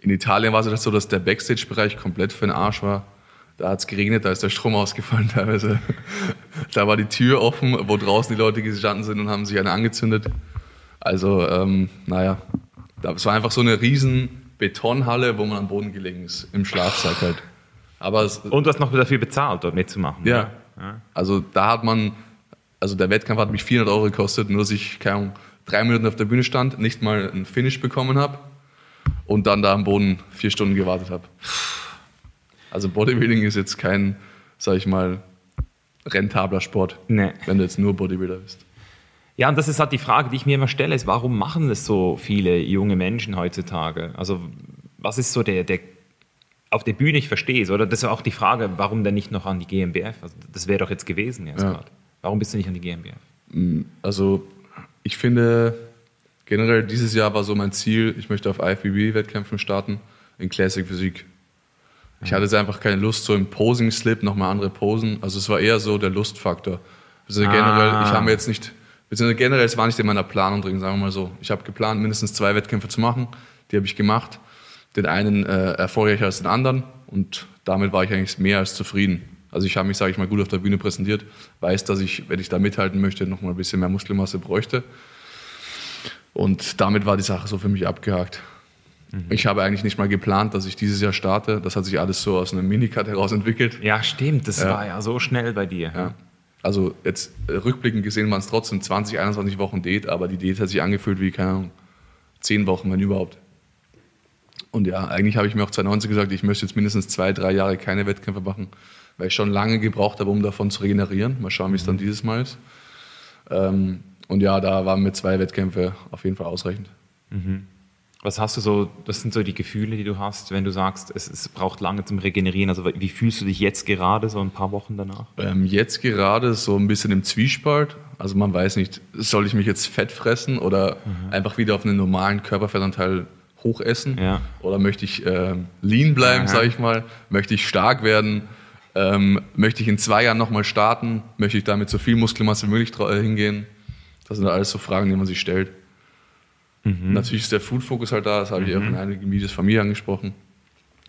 in Italien war es das so, dass der Backstage-Bereich komplett für den Arsch war. Da hat es geregnet, da ist der Strom ausgefallen (laughs) teilweise. da war die Tür offen, wo draußen die Leute gestanden sind und haben sich eine angezündet. Also, ähm, naja, es war einfach so eine riesen Betonhalle, wo man am Boden gelegen ist, im Schlafsack halt. Aber es, Und du hast noch dafür bezahlt, dort mitzumachen. ja, oder? also da hat man, also der Wettkampf hat mich 400 Euro gekostet, nur dass ich, keine Ahnung, drei Minuten auf der Bühne stand, nicht mal ein Finish bekommen habe und dann da am Boden vier Stunden gewartet habe. Also Bodybuilding ist jetzt kein, sag ich mal, rentabler Sport, Nee. wenn du jetzt nur Bodybuilder bist. Ja, und das ist halt die Frage, die ich mir immer stelle, ist, warum machen das so viele junge Menschen heutzutage? Also, was ist so der, der auf der Bühne, ich verstehe es, oder? Das ist auch die Frage, warum denn nicht noch an die GmbF? Also, das wäre doch jetzt gewesen jetzt Ja. gerade. Warum bist du nicht an die GmbF? Also ich finde, generell dieses Jahr war so mein Ziel, ich möchte auf IFBB-Wettkämpfen starten in Classic Physik. Ich hatte jetzt einfach keine Lust, so im Posing-Slip nochmal andere Posen. Also es war eher so der Lustfaktor. Also Ah. generell, ich habe mir jetzt nicht, beziehungsweise generell, es war nicht in meiner Planung drin, sagen wir mal so. Ich habe geplant, mindestens zwei Wettkämpfe zu machen. Die habe ich gemacht. Den einen äh, erfolgreicher als den anderen und damit war ich eigentlich mehr als zufrieden. Also ich habe mich, sage ich mal, gut auf der Bühne präsentiert, weiß, dass ich, wenn ich da mithalten möchte, noch mal ein bisschen mehr Muskelmasse bräuchte. Und damit war die Sache so für mich abgehakt. Ich habe eigentlich nicht mal geplant, dass ich dieses Jahr starte. Das hat sich alles so aus einem Minicut heraus entwickelt. Ja, stimmt, das war ja so schnell bei dir. Ja. Also jetzt äh, rückblickend gesehen waren es trotzdem 20, 21 Wochen Diät, aber die Diät hat sich angefühlt wie, keine Ahnung, 10 Wochen, wenn überhaupt. Und ja, eigentlich habe ich mir auch 2019 gesagt, ich möchte jetzt mindestens zwei, drei Jahre keine Wettkämpfe machen, weil ich schon lange gebraucht habe, um davon zu regenerieren. Mal schauen, wie es dann dieses Mal ist. Ähm, und ja, da waren mir zwei Wettkämpfe auf jeden Fall ausreichend. Was hast du so, das sind so die Gefühle, die du hast, wenn du sagst, es, es braucht lange zum Regenerieren. Also wie fühlst du dich jetzt gerade, so ein paar Wochen danach? Ähm, jetzt gerade so ein bisschen im Zwiespalt. Also man weiß nicht, soll ich mich jetzt fett fressen oder einfach wieder auf einen normalen Körperfettanteil hochessen? Ja. Oder möchte ich ähm, lean bleiben, Aha. sage ich mal? Möchte ich stark werden? Ähm, möchte ich in zwei Jahren nochmal starten? Möchte ich damit so viel Muskelmasse wie möglich äh, hingehen? Das sind alles so Fragen, die man sich stellt. Natürlich ist der Food-Fokus halt da, das habe ich auch in einigen Videos von mir angesprochen.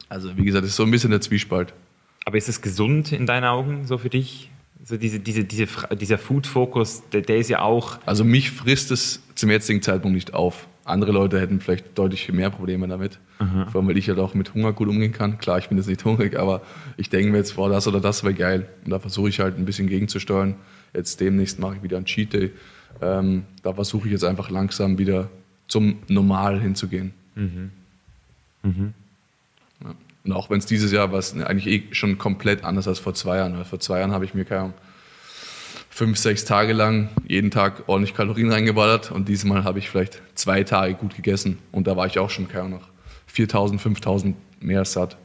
Also wie gesagt, es ist so ein bisschen der Zwiespalt. Aber ist es gesund in deinen Augen so für dich? So diese, diese, diese, dieser Food-Fokus, der, der ist ja auch, Also mich frisst es zum jetzigen Zeitpunkt nicht auf. Andere Leute hätten vielleicht deutlich mehr Probleme damit. Vor allem, weil ich halt auch mit Hunger gut umgehen kann. Klar, ich bin jetzt nicht hungrig, aber ich denke mir jetzt, boah, das oder das wäre geil. Und da versuche ich halt ein bisschen gegenzusteuern. Jetzt demnächst mache ich wieder einen Cheat Day. Ähm, da versuche ich jetzt einfach langsam wieder zum Normal hinzugehen. Ja. Und auch wenn es dieses Jahr war, eigentlich eh schon komplett anders als vor zwei Jahren. Weil vor zwei Jahren habe ich mir keine Ahnung, fünf, sechs Tage lang jeden Tag ordentlich Kalorien reingeballert und diesmal habe ich vielleicht zwei Tage gut gegessen und da war ich auch schon keine Ahnung, noch 4000, 5000 mehr satt.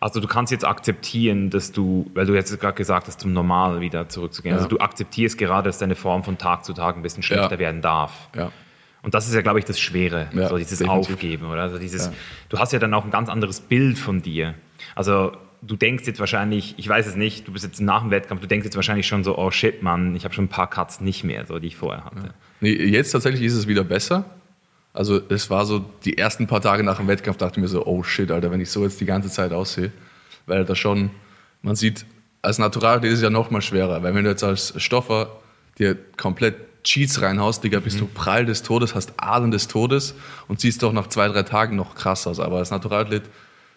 Also du kannst jetzt akzeptieren, dass du, weil du jetzt gerade gesagt hast, zum Normal wieder zurückzugehen. Ja. Also du akzeptierst gerade, dass deine Form von Tag zu Tag ein bisschen schlechter Ja. werden darf. Ja. Und das ist ja, glaube ich, das Schwere, Ja, so dieses definitiv. Aufgeben, oder? Also dieses, Ja. Du hast ja dann auch ein ganz anderes Bild von dir. Also du denkst jetzt wahrscheinlich, ich weiß es nicht, du bist jetzt nach dem Wettkampf, du denkst jetzt wahrscheinlich schon so, oh shit, Mann, ich habe schon ein paar Cuts nicht mehr, so die ich vorher hatte. Nee, jetzt tatsächlich ist es wieder besser. Also es war so, die ersten paar Tage nach dem Wettkampf dachte ich mir so, oh shit, Alter, wenn ich so jetzt die ganze Zeit aussehe. Weil da schon, man sieht, als Naturaler ist es ja noch mal schwerer. Weil wenn du jetzt als Stoffer dir komplett Cheats reinhaust, Digga, bist du prall des Todes, hast Adern des Todes und siehst doch nach zwei, drei Tagen noch krass aus. Aber als Naturathlet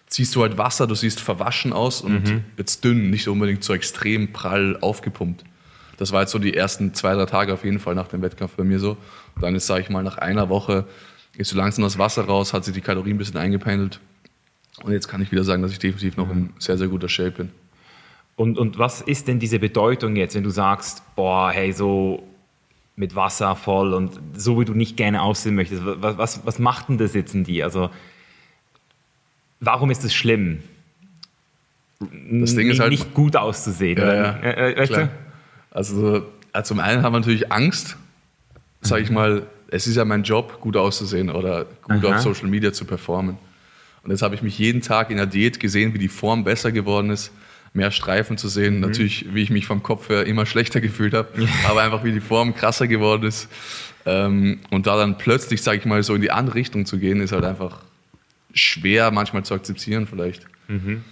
ziehst du halt Wasser, du siehst verwaschen aus und jetzt dünn, nicht unbedingt so extrem prall aufgepumpt. Das war jetzt so die ersten zwei, drei Tage auf jeden Fall nach dem Wettkampf bei mir so. Dann ist, sage ich mal, nach einer Woche ist so langsam das Wasser raus, hat sich die Kalorien ein bisschen eingependelt. Und jetzt kann ich wieder sagen, dass ich definitiv noch in sehr, sehr guter Shape bin. Und, und was ist denn diese Bedeutung jetzt, wenn du sagst, boah, hey, so mit Wasser voll und so wie du nicht gerne aussehen möchtest, was, was, was macht denn das jetzt in dir? Also, warum ist es schlimm? Das Ding ist Nicht- halt- nicht gut auszusehen. Ja, ja, Äh, äh, weißt du? Also zum einen haben wir natürlich Angst, sage ich mal, es ist ja mein Job, gut auszusehen oder gut Aha. auf Social Media zu performen. Und jetzt habe ich mich jeden Tag in der Diät gesehen, wie die Form besser geworden ist, mehr Streifen zu sehen. Natürlich, wie ich mich vom Kopf her immer schlechter (laughs) gefühlt habe, aber einfach wie die Form krasser geworden ist. Ähm, und da dann plötzlich, sage ich mal, so in die andere Richtung zu gehen, ist halt einfach schwer manchmal zu akzeptieren vielleicht. Und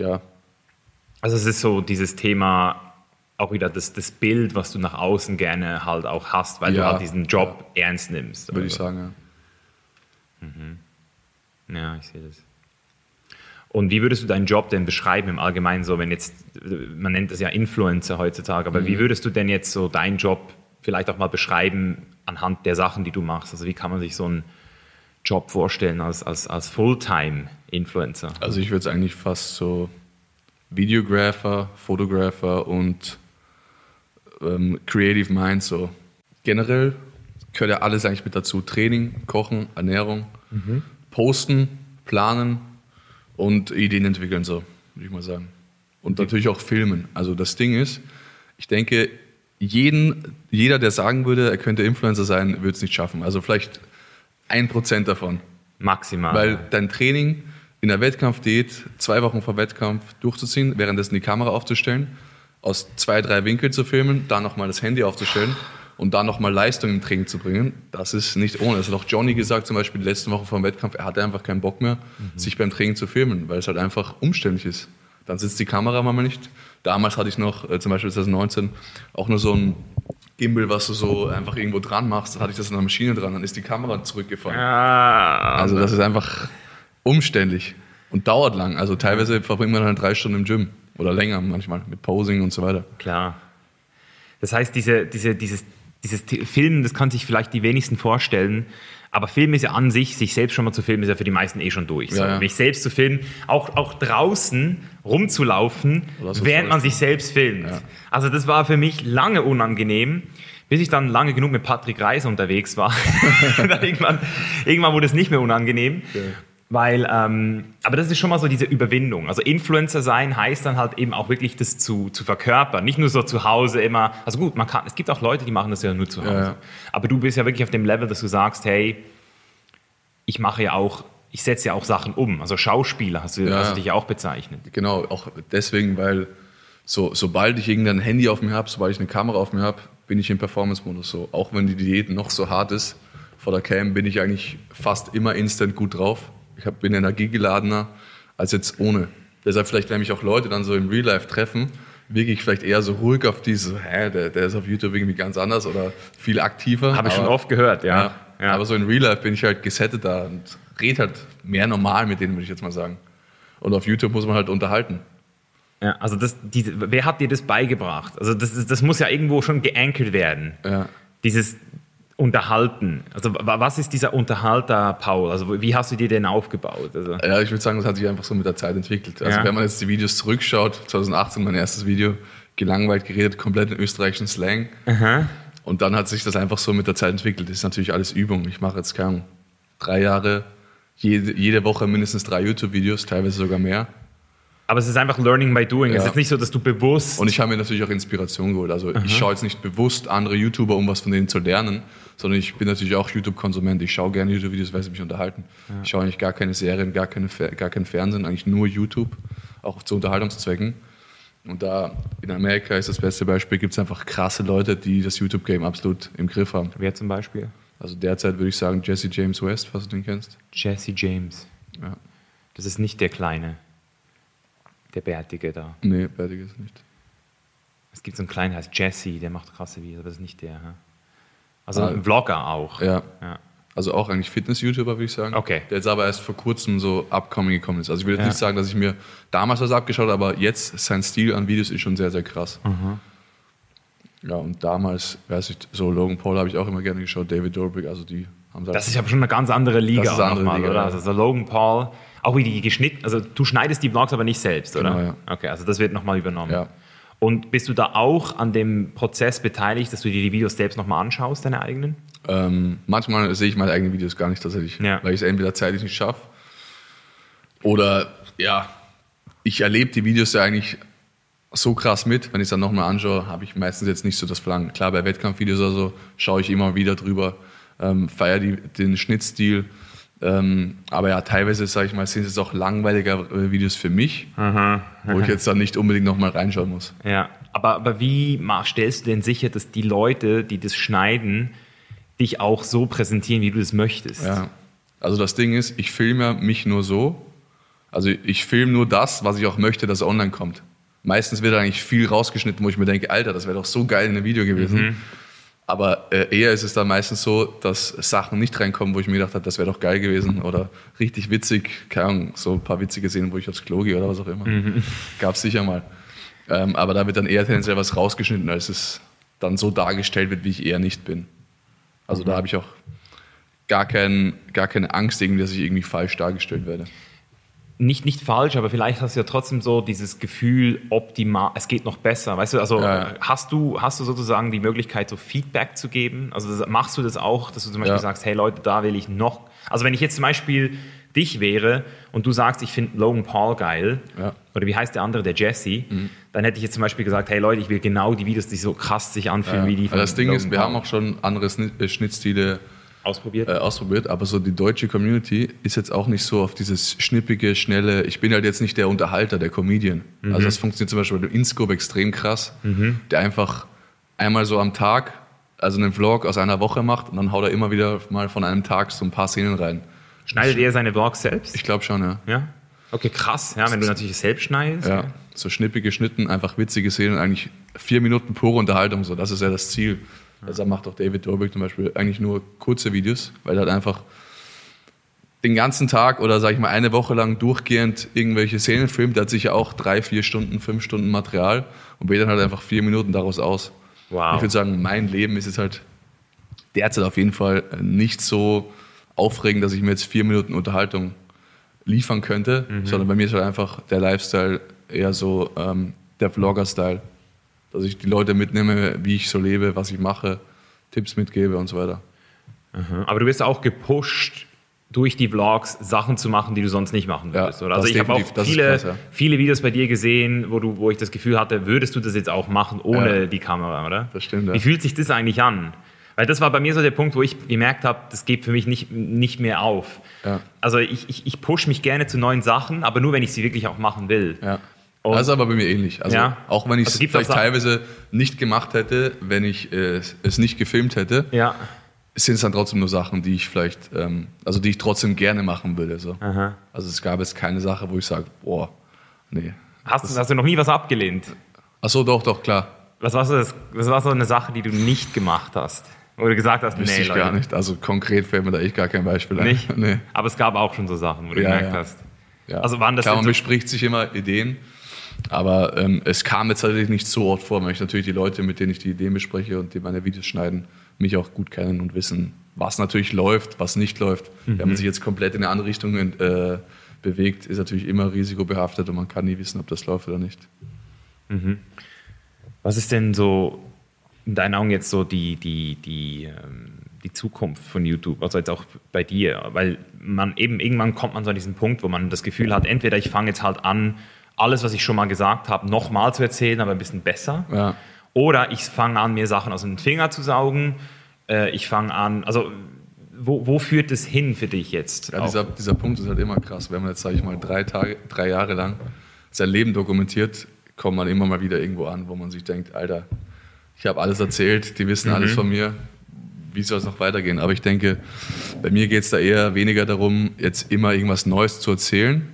ja, Also es ist so dieses Thema, auch wieder das, das Bild, was du nach außen gerne halt auch hast, weil du Ja. halt diesen Job ernst nimmst. würde ich Also, sagen, ja. Ja, ich sehe das. Und wie würdest du deinen Job denn beschreiben im Allgemeinen so, wenn jetzt, man nennt das ja Influencer heutzutage, aber Mhm. wie würdest du denn jetzt so deinen Job vielleicht auch mal beschreiben anhand der Sachen, die du machst? Also wie kann man sich so einen Job vorstellen als, als, als Fulltime-Influencer? Also ich würde es eigentlich fast so Videographer, Photographer und ähm, Creative Mind so. Generell gehört ja alles eigentlich mit dazu. Training, Kochen, Ernährung, Posten, Planen und Ideen entwickeln so, würde ich mal sagen. Und natürlich auch Filmen. Also das Ding ist, ich denke, jeden, jeder, der sagen würde, er könnte Influencer sein, würde es nicht schaffen. Also vielleicht ein Prozent davon. Maximal. Weil dein Training in der Wettkampfdiät zwei Wochen vor Wettkampf durchzuziehen, währenddessen die Kamera aufzustellen, aus zwei, drei Winkeln zu filmen, dann nochmal das Handy aufzustellen und dann nochmal Leistung im Training zu bringen, das ist nicht ohne. Das hat auch Johnny gesagt, zum Beispiel die letzten Wochen vor dem Wettkampf, er hatte einfach keinen Bock mehr, sich beim Training zu filmen, weil es halt einfach umständlich ist. Dann sitzt die Kamera manchmal nicht. Damals hatte ich noch, äh, zum Beispiel 2019, auch nur so ein Gimbal, was du so einfach irgendwo dran machst, dann hatte ich das an der Maschine dran, dann ist die Kamera zurückgefallen. ah, Also das ist einfach umständlich und dauert lang. Also teilweise verbringt man dann drei Stunden im Gym oder länger manchmal mit Posing und so weiter. Klar. Das heißt, diese, diese, dieses, dieses Filmen, das kann sich vielleicht die wenigsten vorstellen. Aber Film ist ja an sich, sich selbst schon mal zu filmen, ist ja für die meisten eh schon durch. So, Ja, ja. Mich selbst zu filmen, auch, auch draußen rumzulaufen, so während man sich selbst filmt. Ja. Also das war für mich lange unangenehm, bis ich dann lange genug mit Patrick Reis unterwegs war. (laughs) irgendwann, irgendwann wurde es nicht mehr unangenehm. Weil, ähm, aber das ist schon mal so diese Überwindung. Also Influencer sein heißt dann halt eben auch wirklich das zu, zu verkörpern. Nicht nur so zu Hause immer. Also gut, man kann, es gibt auch Leute, die machen das ja nur zu Hause. ja. Aber du bist ja wirklich auf dem Level, dass du sagst, hey, ich mache ja auch, ich setze ja auch Sachen um. Also Schauspieler hast du, Ja. hast du dich ja auch bezeichnet. Genau, auch deswegen, weil so, sobald ich irgendein Handy auf mir habe, sobald ich eine Kamera auf mir habe, bin ich im Performance-Modus so. Auch wenn die Diät noch so hart ist, vor der Cam bin ich eigentlich fast immer instant gut drauf. Ich hab, bin energiegeladener als jetzt ohne. Deshalb vielleicht, wenn mich auch Leute dann so im Real Life treffen, wirke ich vielleicht eher so ruhig auf diese, hä, der, der ist auf YouTube irgendwie ganz anders oder viel aktiver. Habe ich schon oft gehört, ja. ja. Aber so in Real Life bin ich halt gesettet da und rede halt mehr normal mit denen, würde ich jetzt mal sagen. Und auf YouTube muss man halt unterhalten. Ja, also das, diese, wer hat dir das beigebracht? Also das, das muss ja irgendwo schon geankert werden. Ja. Dieses Unterhalten. Also wa- was ist dieser Unterhalter, Paul? Also wie hast du dir den aufgebaut? Also, Ja, ich würde sagen, das hat sich einfach so mit der Zeit entwickelt. Also Ja. wenn man jetzt die Videos zurückschaut, 2018 mein erstes Video, gelangweilt geredet, komplett in österreichischen Slang. Und dann hat sich das einfach so mit der Zeit entwickelt. Das ist natürlich alles Übung. Ich mache jetzt, keine Ahnung, drei Jahre, jede, jede Woche mindestens drei YouTube-Videos, teilweise sogar mehr. Aber es ist einfach Learning by Doing. Es Ja. ist nicht so, dass du bewusst. Und ich habe mir natürlich auch Inspiration geholt. Also ich schaue jetzt nicht bewusst andere YouTuber, um was von denen zu lernen, sondern ich bin natürlich auch YouTube-Konsument. Ich schaue gerne YouTube-Videos, weil sie mich unterhalten. Ich schaue eigentlich gar keine Serien, gar, keine, gar kein Fernsehen, eigentlich nur YouTube, auch zu Unterhaltungszwecken. Und da in Amerika ist das beste Beispiel, gibt es einfach krasse Leute, die das YouTube-Game absolut im Griff haben. Wer zum Beispiel? Also derzeit würde ich sagen Jesse James West, falls du den kennst. Jesse James. Ja. Das ist nicht der Kleine. Der Bärtige da. Nee, fertig ist nicht. Es gibt so einen Kleinen, der heißt Jesse, der macht krasse Videos, aber das ist nicht der. hä? Also Ah. ein Vlogger auch. Ja. Ja. Also auch eigentlich Fitness-YouTuber, würde ich sagen. Okay. Der jetzt aber erst vor kurzem so upcoming gekommen ist. Also ich will jetzt Ja. nicht sagen, dass ich mir damals was abgeschaut habe, aber jetzt sein Stil an Videos ist schon sehr, sehr krass. Mhm. Ja, und damals, weiß ich, so Logan Paul habe ich auch immer gerne geschaut, David Dobrik, also die haben Das ist aber schon eine ganz andere Liga Das ist eine auch andere nochmal, Liga, oder? ja. Also so Logan Paul, auch wie die geschnitten, also du schneidest die Vlogs aber nicht selbst, oder? Genau, ja. Okay, also das wird nochmal übernommen. Ja. Und bist du da auch an dem Prozess beteiligt, dass du dir die Videos selbst nochmal anschaust, deine eigenen? Ähm, manchmal sehe ich meine eigenen Videos gar nicht tatsächlich, Ja. weil ich es entweder zeitlich nicht schaffe oder ja, ich erlebe die Videos ja eigentlich so krass mit. Wenn ich es dann nochmal anschaue, habe ich meistens jetzt nicht so das Verlangen. Klar, bei Wettkampfvideos oder so schaue ich immer wieder drüber, ähm, feiere den Schnittstil. Ähm, aber ja, teilweise, sage ich mal, sind es auch langweiliger äh, Videos für mich, wo ich jetzt dann nicht unbedingt nochmal reinschauen muss. Ja. Aber, aber wie stellst du denn sicher, dass die Leute, die das schneiden, dich auch so präsentieren, wie du es möchtest? Ja. Also das Ding ist, ich filme mich nur so. Also ich filme nur das, was ich auch möchte, dass online kommt. Meistens wird eigentlich viel rausgeschnitten, wo ich mir denke, Alter, das wäre doch so geil in einem Video gewesen. Aber äh, eher ist es dann meistens so, dass Sachen nicht reinkommen, wo ich mir gedacht habe, das wäre doch geil gewesen oder richtig witzig, keine Ahnung, so ein paar witzige Szenen, wo ich aufs Klo gehe oder was auch immer. Gab es sicher mal. Ähm, aber da wird dann eher tendenziell was rausgeschnitten, als es dann so dargestellt wird, wie ich eher nicht bin. Also da habe ich auch gar, kein, gar keine Angst, irgendwie, dass ich irgendwie falsch dargestellt werde. Nicht, nicht falsch, aber vielleicht hast du ja trotzdem so dieses Gefühl, optimal, es geht noch besser. Weißt du, also Ja, hast du, hast du sozusagen die Möglichkeit, so Feedback zu geben? Also das, machst du das auch, dass du zum Beispiel Ja. sagst, hey Leute, da will ich noch. Also wenn ich jetzt zum Beispiel dich wäre und du sagst, ich finde Logan Paul geil, Ja. Mhm. oder wie heißt der andere, der Jesse, dann hätte ich jetzt zum Beispiel gesagt, hey Leute, ich will genau die Videos, die so krass sich anfühlen wie die Weil das Ding Logan ist, wir Paul. haben auch schon andere äh, Schnittstile ausprobiert. äh, ausprobiert, aber so die deutsche Community ist jetzt auch nicht so auf dieses schnippige, schnelle, ich bin halt jetzt nicht der Unterhalter, der Comedian. Also das funktioniert zum Beispiel bei dem InScope extrem krass, der einfach einmal so am Tag, also einen Vlog aus einer Woche macht und dann haut er immer wieder mal von einem Tag so ein paar Szenen rein. Schneidet er seine Vlogs selbst? Ich glaube schon, ja. ja. Okay, krass. Ja, wenn du natürlich selbst schneidest. Ja, so schnippige Schnitten, einfach witzige Szenen, eigentlich vier Minuten pure Unterhaltung, so, das ist ja das Ziel. Deshalb macht auch David Dobrik zum Beispiel eigentlich nur kurze Videos, weil er halt einfach den ganzen Tag oder sag ich mal eine Woche lang durchgehend irgendwelche Szenen filmt. Der hat sicher auch drei, vier Stunden, fünf Stunden Material und wählt dann halt einfach vier Minuten daraus aus. Wow. Ich würde sagen, mein Leben ist jetzt halt derzeit auf jeden Fall nicht so aufregend, dass ich mir jetzt vier Minuten Unterhaltung liefern könnte, sondern bei mir ist halt einfach der Lifestyle eher so ähm, der Vlogger-Style. Dass ich die Leute mitnehme, wie ich so lebe, was ich mache, Tipps mitgebe und so weiter. Aber du wirst auch gepusht, durch die Vlogs Sachen zu machen, die du sonst nicht machen würdest. Ja, oder? Also ich habe auch viele, krass, ja. viele Videos bei dir gesehen, wo, du, wo ich das Gefühl hatte, würdest du das jetzt auch machen ohne Ja. die Kamera, oder? Das stimmt, ja. Wie fühlt sich das eigentlich an? Weil das war bei mir so der Punkt, wo ich gemerkt habe, das geht für mich nicht, nicht mehr auf. Ja. Also ich, ich, ich push mich gerne zu neuen Sachen, aber nur, wenn ich sie wirklich auch machen will. Und- das ist aber bei mir ähnlich. Also Ja. auch wenn ich Also es vielleicht teilweise nicht gemacht hätte, wenn ich äh, es nicht gefilmt hätte, Ja. sind es dann trotzdem nur Sachen, die ich vielleicht, ähm, also die ich trotzdem gerne machen würde. So. Aha. Also es gab jetzt keine Sache, wo ich sage, boah, nee. Hast, du- hast du noch nie was abgelehnt? Ach so, doch, doch, klar. Was war, so das, was war so eine Sache, die du nicht gemacht hast? Du gesagt hast, Wüsste nee, ich Leute, gar nicht. Also konkret fällt mir da echt gar kein Beispiel ein. Nicht? (laughs) nee. Aber es gab auch schon so Sachen, wo du Ja, gemerkt hast. Ja. Also waren das Klar, man so- bespricht sich immer Ideen, aber ähm, es kam jetzt tatsächlich nicht so oft vor, weil ich natürlich die Leute, mit denen ich die Ideen bespreche und die meine Videos schneiden, mich auch gut kennen und wissen, was natürlich läuft, was nicht läuft. Wenn Mhm. man sich jetzt komplett in eine andere Richtung äh, bewegt, ist natürlich immer risikobehaftet und man kann nie wissen, ob das läuft oder nicht. Was ist denn so in deinen Augen jetzt so die, die, die, ähm, die Zukunft von YouTube? Also jetzt auch bei dir, weil man eben irgendwann kommt man so an diesen Punkt, wo man das Gefühl hat, entweder ich fange jetzt halt an, alles, was ich schon mal gesagt habe, nochmal zu erzählen, aber ein bisschen besser. Ja. Oder ich fange an, mir Sachen aus dem Finger zu saugen. Äh, ich fange an, also wo, wo führt es hin für dich jetzt? Ja, dieser, dieser Punkt ist halt immer krass. Wenn man jetzt, sage ich mal, drei, Tage, drei Jahre lang sein Leben dokumentiert, kommt man immer mal wieder irgendwo an, wo man sich denkt, Alter, ich habe alles erzählt, die wissen alles von mir, wie soll es noch weitergehen? Aber ich denke, bei mir geht es da eher weniger darum, jetzt immer irgendwas Neues zu erzählen,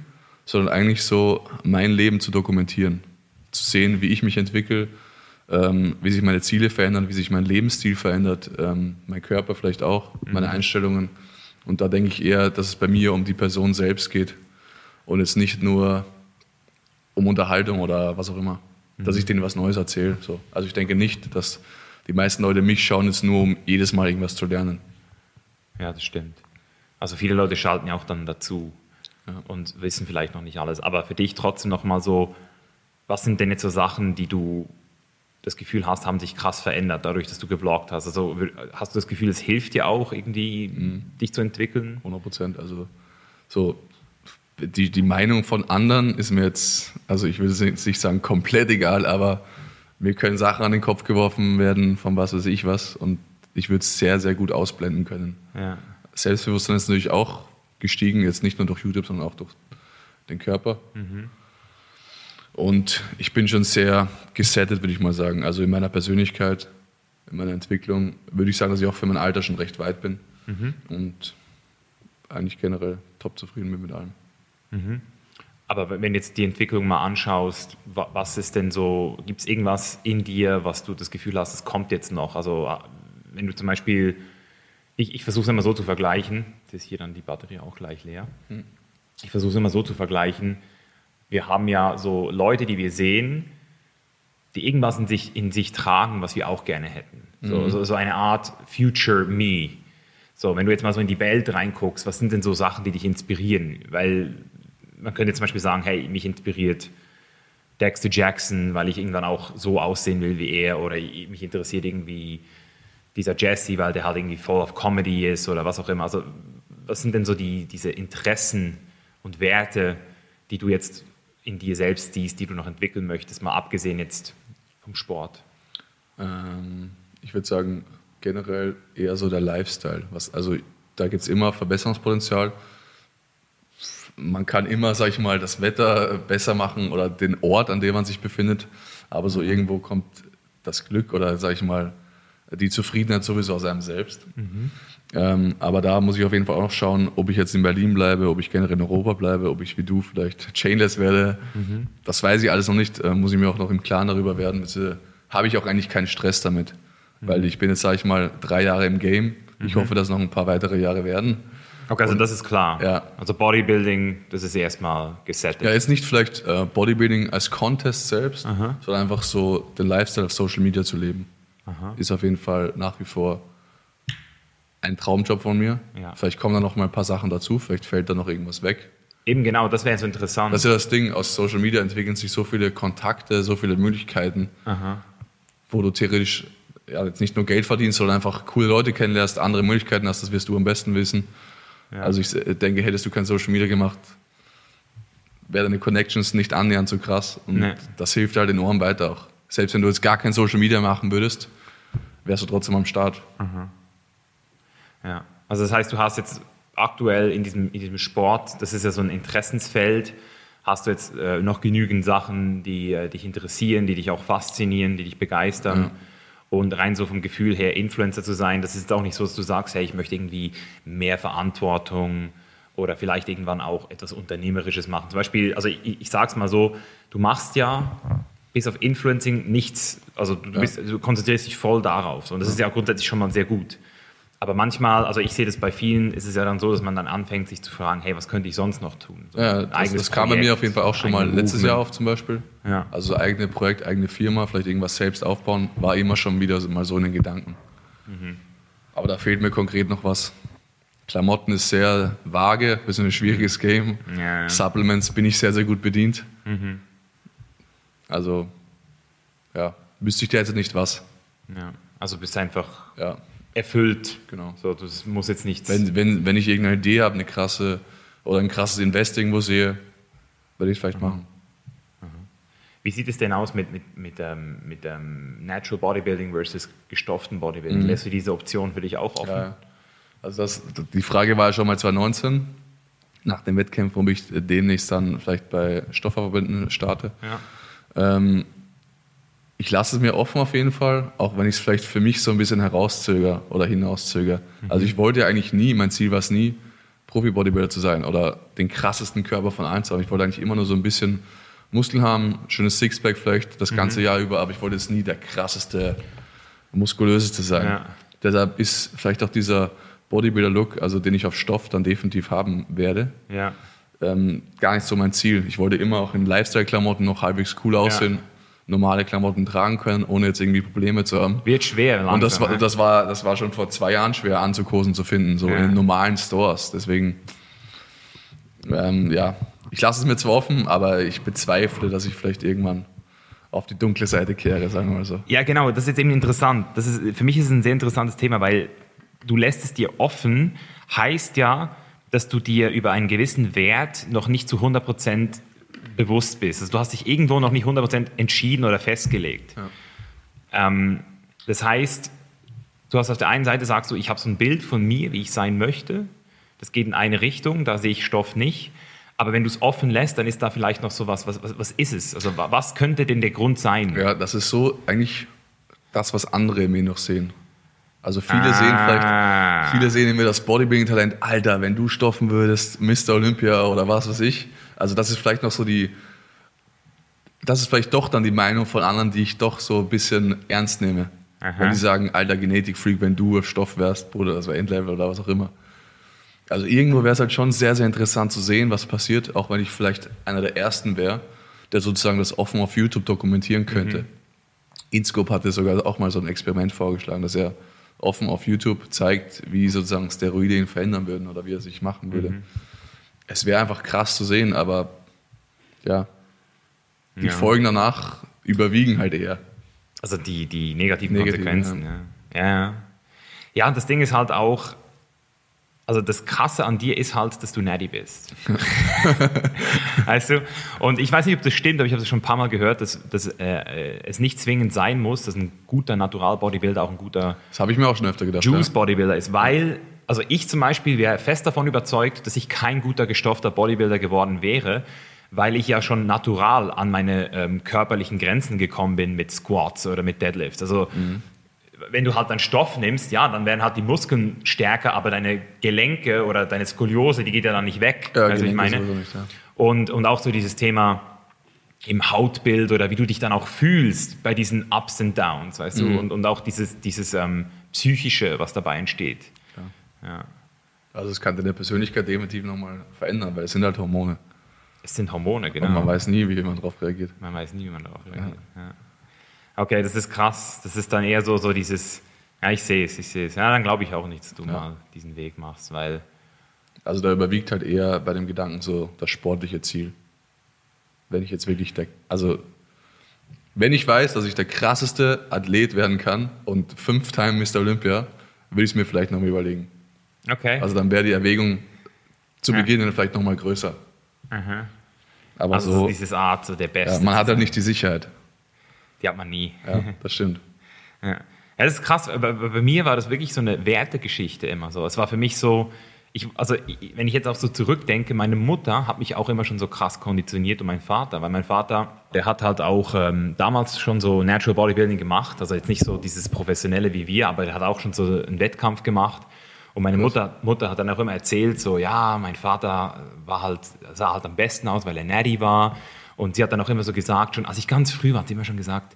sondern eigentlich so mein Leben zu dokumentieren. Zu sehen, wie ich mich entwickle, ähm, wie sich meine Ziele verändern, wie sich mein Lebensstil verändert, ähm, mein Körper vielleicht auch, meine Einstellungen. Und da denke ich eher, dass es bei mir um die Person selbst geht und jetzt nicht nur um Unterhaltung oder was auch immer, dass ich denen was Neues erzähle. So. Also ich denke nicht, dass die meisten Leute mich schauen jetzt nur, um jedes Mal irgendwas zu lernen. Ja, das stimmt. Also viele Leute schalten ja auch dann dazu und wissen vielleicht noch nicht alles. Aber für dich trotzdem nochmal so, was sind denn jetzt so Sachen, die du das Gefühl hast, haben sich krass verändert, dadurch, dass du gevloggt hast? Also hast du das Gefühl, es hilft dir auch irgendwie, dich zu entwickeln? 100 Prozent. Also so die, die Meinung von anderen ist mir jetzt, also ich will jetzt nicht sagen komplett egal, aber mir können Sachen an den Kopf geworfen werden von was weiß ich was und ich würde es sehr, sehr gut ausblenden können. Ja. Selbstbewusstsein ist natürlich auch gestiegen, jetzt nicht nur durch YouTube, sondern auch durch den Körper. Und ich bin schon sehr gesettet, würde ich mal sagen. Also in meiner Persönlichkeit, in meiner Entwicklung würde ich sagen, dass ich auch für mein Alter schon recht weit bin. Und eigentlich generell top zufrieden bin mit allem. Aber wenn jetzt die Entwicklung mal anschaust, wa- was ist denn so, gibt es irgendwas in dir, was du das Gefühl hast, es kommt jetzt noch? Also äh, wenn du zum Beispiel, ich, ich versuche es immer so zu vergleichen, jetzt ist hier dann die Batterie auch gleich leer. Ich versuche es immer so zu vergleichen, wir haben ja so Leute, die wir sehen, die irgendwas in sich, in sich tragen, was wir auch gerne hätten. So, so, so eine Art Future Me. So, wenn du jetzt mal so in die Welt reinguckst, was sind denn so Sachen, die dich inspirieren? Weil man könnte zum Beispiel sagen, hey, mich inspiriert Dexter Jackson, weil ich irgendwann auch so aussehen will wie er oder mich interessiert irgendwie dieser Jesse, weil der halt irgendwie voll of Comedy ist oder was auch immer. Also was sind denn so die, diese Interessen und Werte, die du jetzt in dir selbst siehst, die du noch entwickeln möchtest, mal abgesehen jetzt vom Sport? Ähm, ich würde sagen, generell eher so der Lifestyle. Was, also da gibt es immer Verbesserungspotenzial. Man kann immer, sag ich mal, das Wetter besser machen oder den Ort, an dem man sich befindet. Aber so irgendwo kommt das Glück oder, sag ich mal, die Zufriedenheit sowieso aus einem selbst. Ähm, aber da muss ich auf jeden Fall auch noch schauen, ob ich jetzt in Berlin bleibe, ob ich generell in Europa bleibe, ob ich wie du vielleicht chainless werde. Das weiß ich alles noch nicht. Äh, muss ich mir auch noch im Klaren darüber werden. Beziehungsweise Habe ich auch eigentlich keinen Stress damit. Weil ich bin jetzt, sage ich mal, drei Jahre im Game. Ich hoffe, dass noch ein paar weitere Jahre werden. Okay, also das ist klar. Ja. Also Bodybuilding, das ist erstmal gesettet. Ja, jetzt nicht vielleicht äh, Bodybuilding als Contest selbst, sondern einfach so den Lifestyle auf Social Media zu leben. Ist auf jeden Fall nach wie vor ein Traumjob von mir. Ja. Vielleicht kommen da noch mal ein paar Sachen dazu, vielleicht fällt da noch irgendwas weg. Eben genau, das wäre so interessant. Das ist ja das Ding, aus Social Media entwickeln sich so viele Kontakte, so viele Möglichkeiten, wo du theoretisch ja, jetzt nicht nur Geld verdienst, sondern einfach coole Leute kennenlernst, andere Möglichkeiten hast, das wirst du am besten wissen. Also ich äh, denke, hättest du kein Social Media gemacht, wäre deine Connections nicht annähernd so krass. Und Nee. das hilft halt enorm weiter auch. Selbst wenn du jetzt gar kein Social Media machen würdest, wärst du trotzdem am Start. Ja. Also das heißt, du hast jetzt aktuell in diesem, in diesem Sport, das ist ja so ein Interessensfeld, hast du jetzt äh, noch genügend Sachen, die äh, dich interessieren, die dich auch faszinieren, die dich begeistern. Und rein so vom Gefühl her, Influencer zu sein, das ist jetzt auch nicht so, dass du sagst, hey, ich möchte irgendwie mehr Verantwortung oder vielleicht irgendwann auch etwas Unternehmerisches machen. Zum Beispiel, also ich, ich sage es mal so, du machst ja bis auf Influencing nichts, also du, bist, du konzentrierst dich voll darauf. Und das ist ja grundsätzlich schon mal sehr gut. Aber manchmal, also ich sehe das bei vielen, ist es ja dann so, dass man dann anfängt, sich zu fragen, hey, was könnte ich sonst noch tun? So Ja, das, das kam bei mir auf jeden Fall auch schon mal letztes Jahr Movement. auf zum Beispiel. Ja. Also eigene Projekt, eigene Firma, vielleicht irgendwas selbst aufbauen, war immer schon wieder mal so in den Gedanken. Mhm. Aber da fehlt mir konkret noch was. Klamotten ist sehr vage, bisschen ein schwieriges Game. Ja, ja. Supplements bin ich sehr, sehr gut bedient. Mhm. Also, ja, wüsste ich derzeit nicht was. Ja. Also bist einfach Ja. erfüllt. Genau. So, das muss jetzt nichts. Wenn, wenn, wenn ich irgendeine Idee habe, eine krasse oder ein krasses Invest irgendwo sehe, würde ich es vielleicht machen. Wie sieht es denn aus mit, mit, mit, ähm, mit ähm, Natural Bodybuilding versus gestofften Bodybuilding? Lässt du diese Option für dich auch offen? Mhm. Ja, also das, die Frage war ja schon mal 2019, nach dem Wettkämpfen, ob ich demnächst dann vielleicht bei Stoffverbünden starte. Ja. Ähm, ich lasse es mir offen auf jeden Fall, auch wenn ich es vielleicht für mich so ein bisschen herauszöger oder hinauszöger. Also ich wollte ja eigentlich nie, mein Ziel war es nie, Profi-Bodybuilder zu sein oder den krassesten Körper von allen zu haben. Ich wollte eigentlich immer nur so ein bisschen Muskeln haben, schönes Sixpack vielleicht das ganze Jahr über, aber ich wollte jetzt nie der krasseste, muskulöseste sein. Ja. Deshalb ist vielleicht auch dieser Bodybuilder-Look, also den ich auf Stoff dann definitiv haben werde, Ja. Ähm, gar nicht so mein Ziel. Ich wollte immer auch in Lifestyle-Klamotten noch halbwegs cool aussehen, normale Klamotten tragen können, ohne jetzt irgendwie Probleme zu haben. Wird schwer langsam. Und das war, ne? das, war, das war schon vor zwei Jahren schwer, Anzughosen zu finden, so Ja. in normalen Stores. Deswegen, ähm, ja, ich lasse es mir zwar offen, aber ich bezweifle, dass ich vielleicht irgendwann auf die dunkle Seite kehre, sagen wir mal so. Ja, genau, das ist jetzt eben interessant. Das ist, für mich ist es ein sehr interessantes Thema, weil du lässt es dir offen, heißt ja, dass du dir über einen gewissen Wert noch nicht zu 100% bewusst bist. Also du hast dich irgendwo noch nicht 100% entschieden oder festgelegt. Ähm, das heißt, du hast auf der einen Seite sagst du, ich habe so ein Bild von mir, wie ich sein möchte. Das geht in eine Richtung, da sehe ich Stoff nicht. Aber wenn du es offen lässt, dann ist da vielleicht noch so was, was, was, ist es? Also wa- was könnte denn der Grund sein? Ja, das ist so eigentlich das, was andere in mir noch sehen. Also viele Ah. sehen vielleicht, viele sehen in mir das Bodybuilding-Talent, Alter, wenn du stoffen würdest, Mr. Olympia oder was weiß ich. Also das ist vielleicht noch so die, das ist vielleicht doch dann die Meinung von anderen, die ich doch so ein bisschen ernst nehme. Aha. Wenn die sagen, alter Genetikfreak, wenn du auf Stoff wärst, Bruder, das war Endlevel oder was auch immer. Also irgendwo wäre es halt schon sehr, sehr interessant zu sehen, was passiert, auch wenn ich vielleicht einer der Ersten wäre, der sozusagen das offen auf YouTube dokumentieren könnte. Inscope hatte sogar auch mal so ein Experiment vorgeschlagen, dass er offen auf YouTube zeigt, wie sozusagen Steroide ihn verändern würden oder wie er sich machen würde. Es wäre einfach krass zu sehen, aber ja, die Ja. Folgen danach überwiegen halt eher. Also die, die negativen Negativen, Konsequenzen. Ja. Ja, ja. ja, und das Ding ist halt auch, also das Krasse an dir ist halt, dass du natty bist. (laughs) weißt du? Und ich weiß nicht, ob das stimmt, aber ich habe es schon ein paar Mal gehört, dass, dass äh, es nicht zwingend sein muss, dass ein guter Natural-Bodybuilder auch ein guter. Juice-Bodybuilder ist, weil, also ich zum Beispiel wäre fest davon überzeugt, dass ich kein guter gestoffter Bodybuilder geworden wäre, weil ich ja schon natural an meine ähm, körperlichen Grenzen gekommen bin mit Squats oder mit Deadlifts. Also wenn du halt einen Stoff nimmst, ja, dann werden halt die Muskeln stärker, aber deine Gelenke oder deine Skoliose, die geht ja dann nicht weg. Ja, also ich meine. nicht, ja. Und, und auch so dieses Thema im Hautbild oder wie du dich dann auch fühlst bei diesen Ups and Downs, weißt Mhm. du, und, und auch dieses, dieses ähm, Psychische, was dabei entsteht. Ja. Also es kann deine Persönlichkeit definitiv nochmal verändern, weil es sind halt Hormone. Es sind Hormone, genau. Und man weiß nie, wie jemand darauf reagiert. Man weiß nie, wie man darauf reagiert. Ja. Okay, das ist krass. Das ist dann eher so, so dieses, ja, ich sehe es, ich sehe es. Ja, dann glaube ich auch nicht, dass du mal diesen Weg machst, weil, Also da überwiegt halt eher bei dem Gedanken so das sportliche Ziel. Wenn ich jetzt wirklich der, also wenn ich weiß, dass ich der krasseste Athlet werden kann und fünf Time Mr. Olympia, will ich es mir vielleicht nochmal überlegen. okay. Also dann wäre die Erwägung zu Ja. Beginn vielleicht nochmal größer. Aha. Aber also so, dieses Art, so der Beste. ja, man hat halt nicht die Sicherheit. Die hat man nie. Ja, das stimmt. (laughs) Ja. ja, das ist krass. Bei, bei mir war das wirklich so eine Wertegeschichte immer so. Es war für mich so, ich, also ich, wenn ich jetzt auch so zurückdenke, meine Mutter hat mich auch immer schon so krass konditioniert und mein Vater, weil mein Vater, der hat halt auch ähm, damals schon so Natural Bodybuilding gemacht, also jetzt nicht so dieses professionelle wie wir, aber der hat auch schon so einen Wettkampf gemacht. Und meine Mutter, Mutter hat dann auch immer erzählt, so, ja, mein Vater war halt, sah halt am besten aus, weil er Natty war. Und sie hat dann auch immer so gesagt, schon als ich ganz früh war, hat sie immer schon gesagt,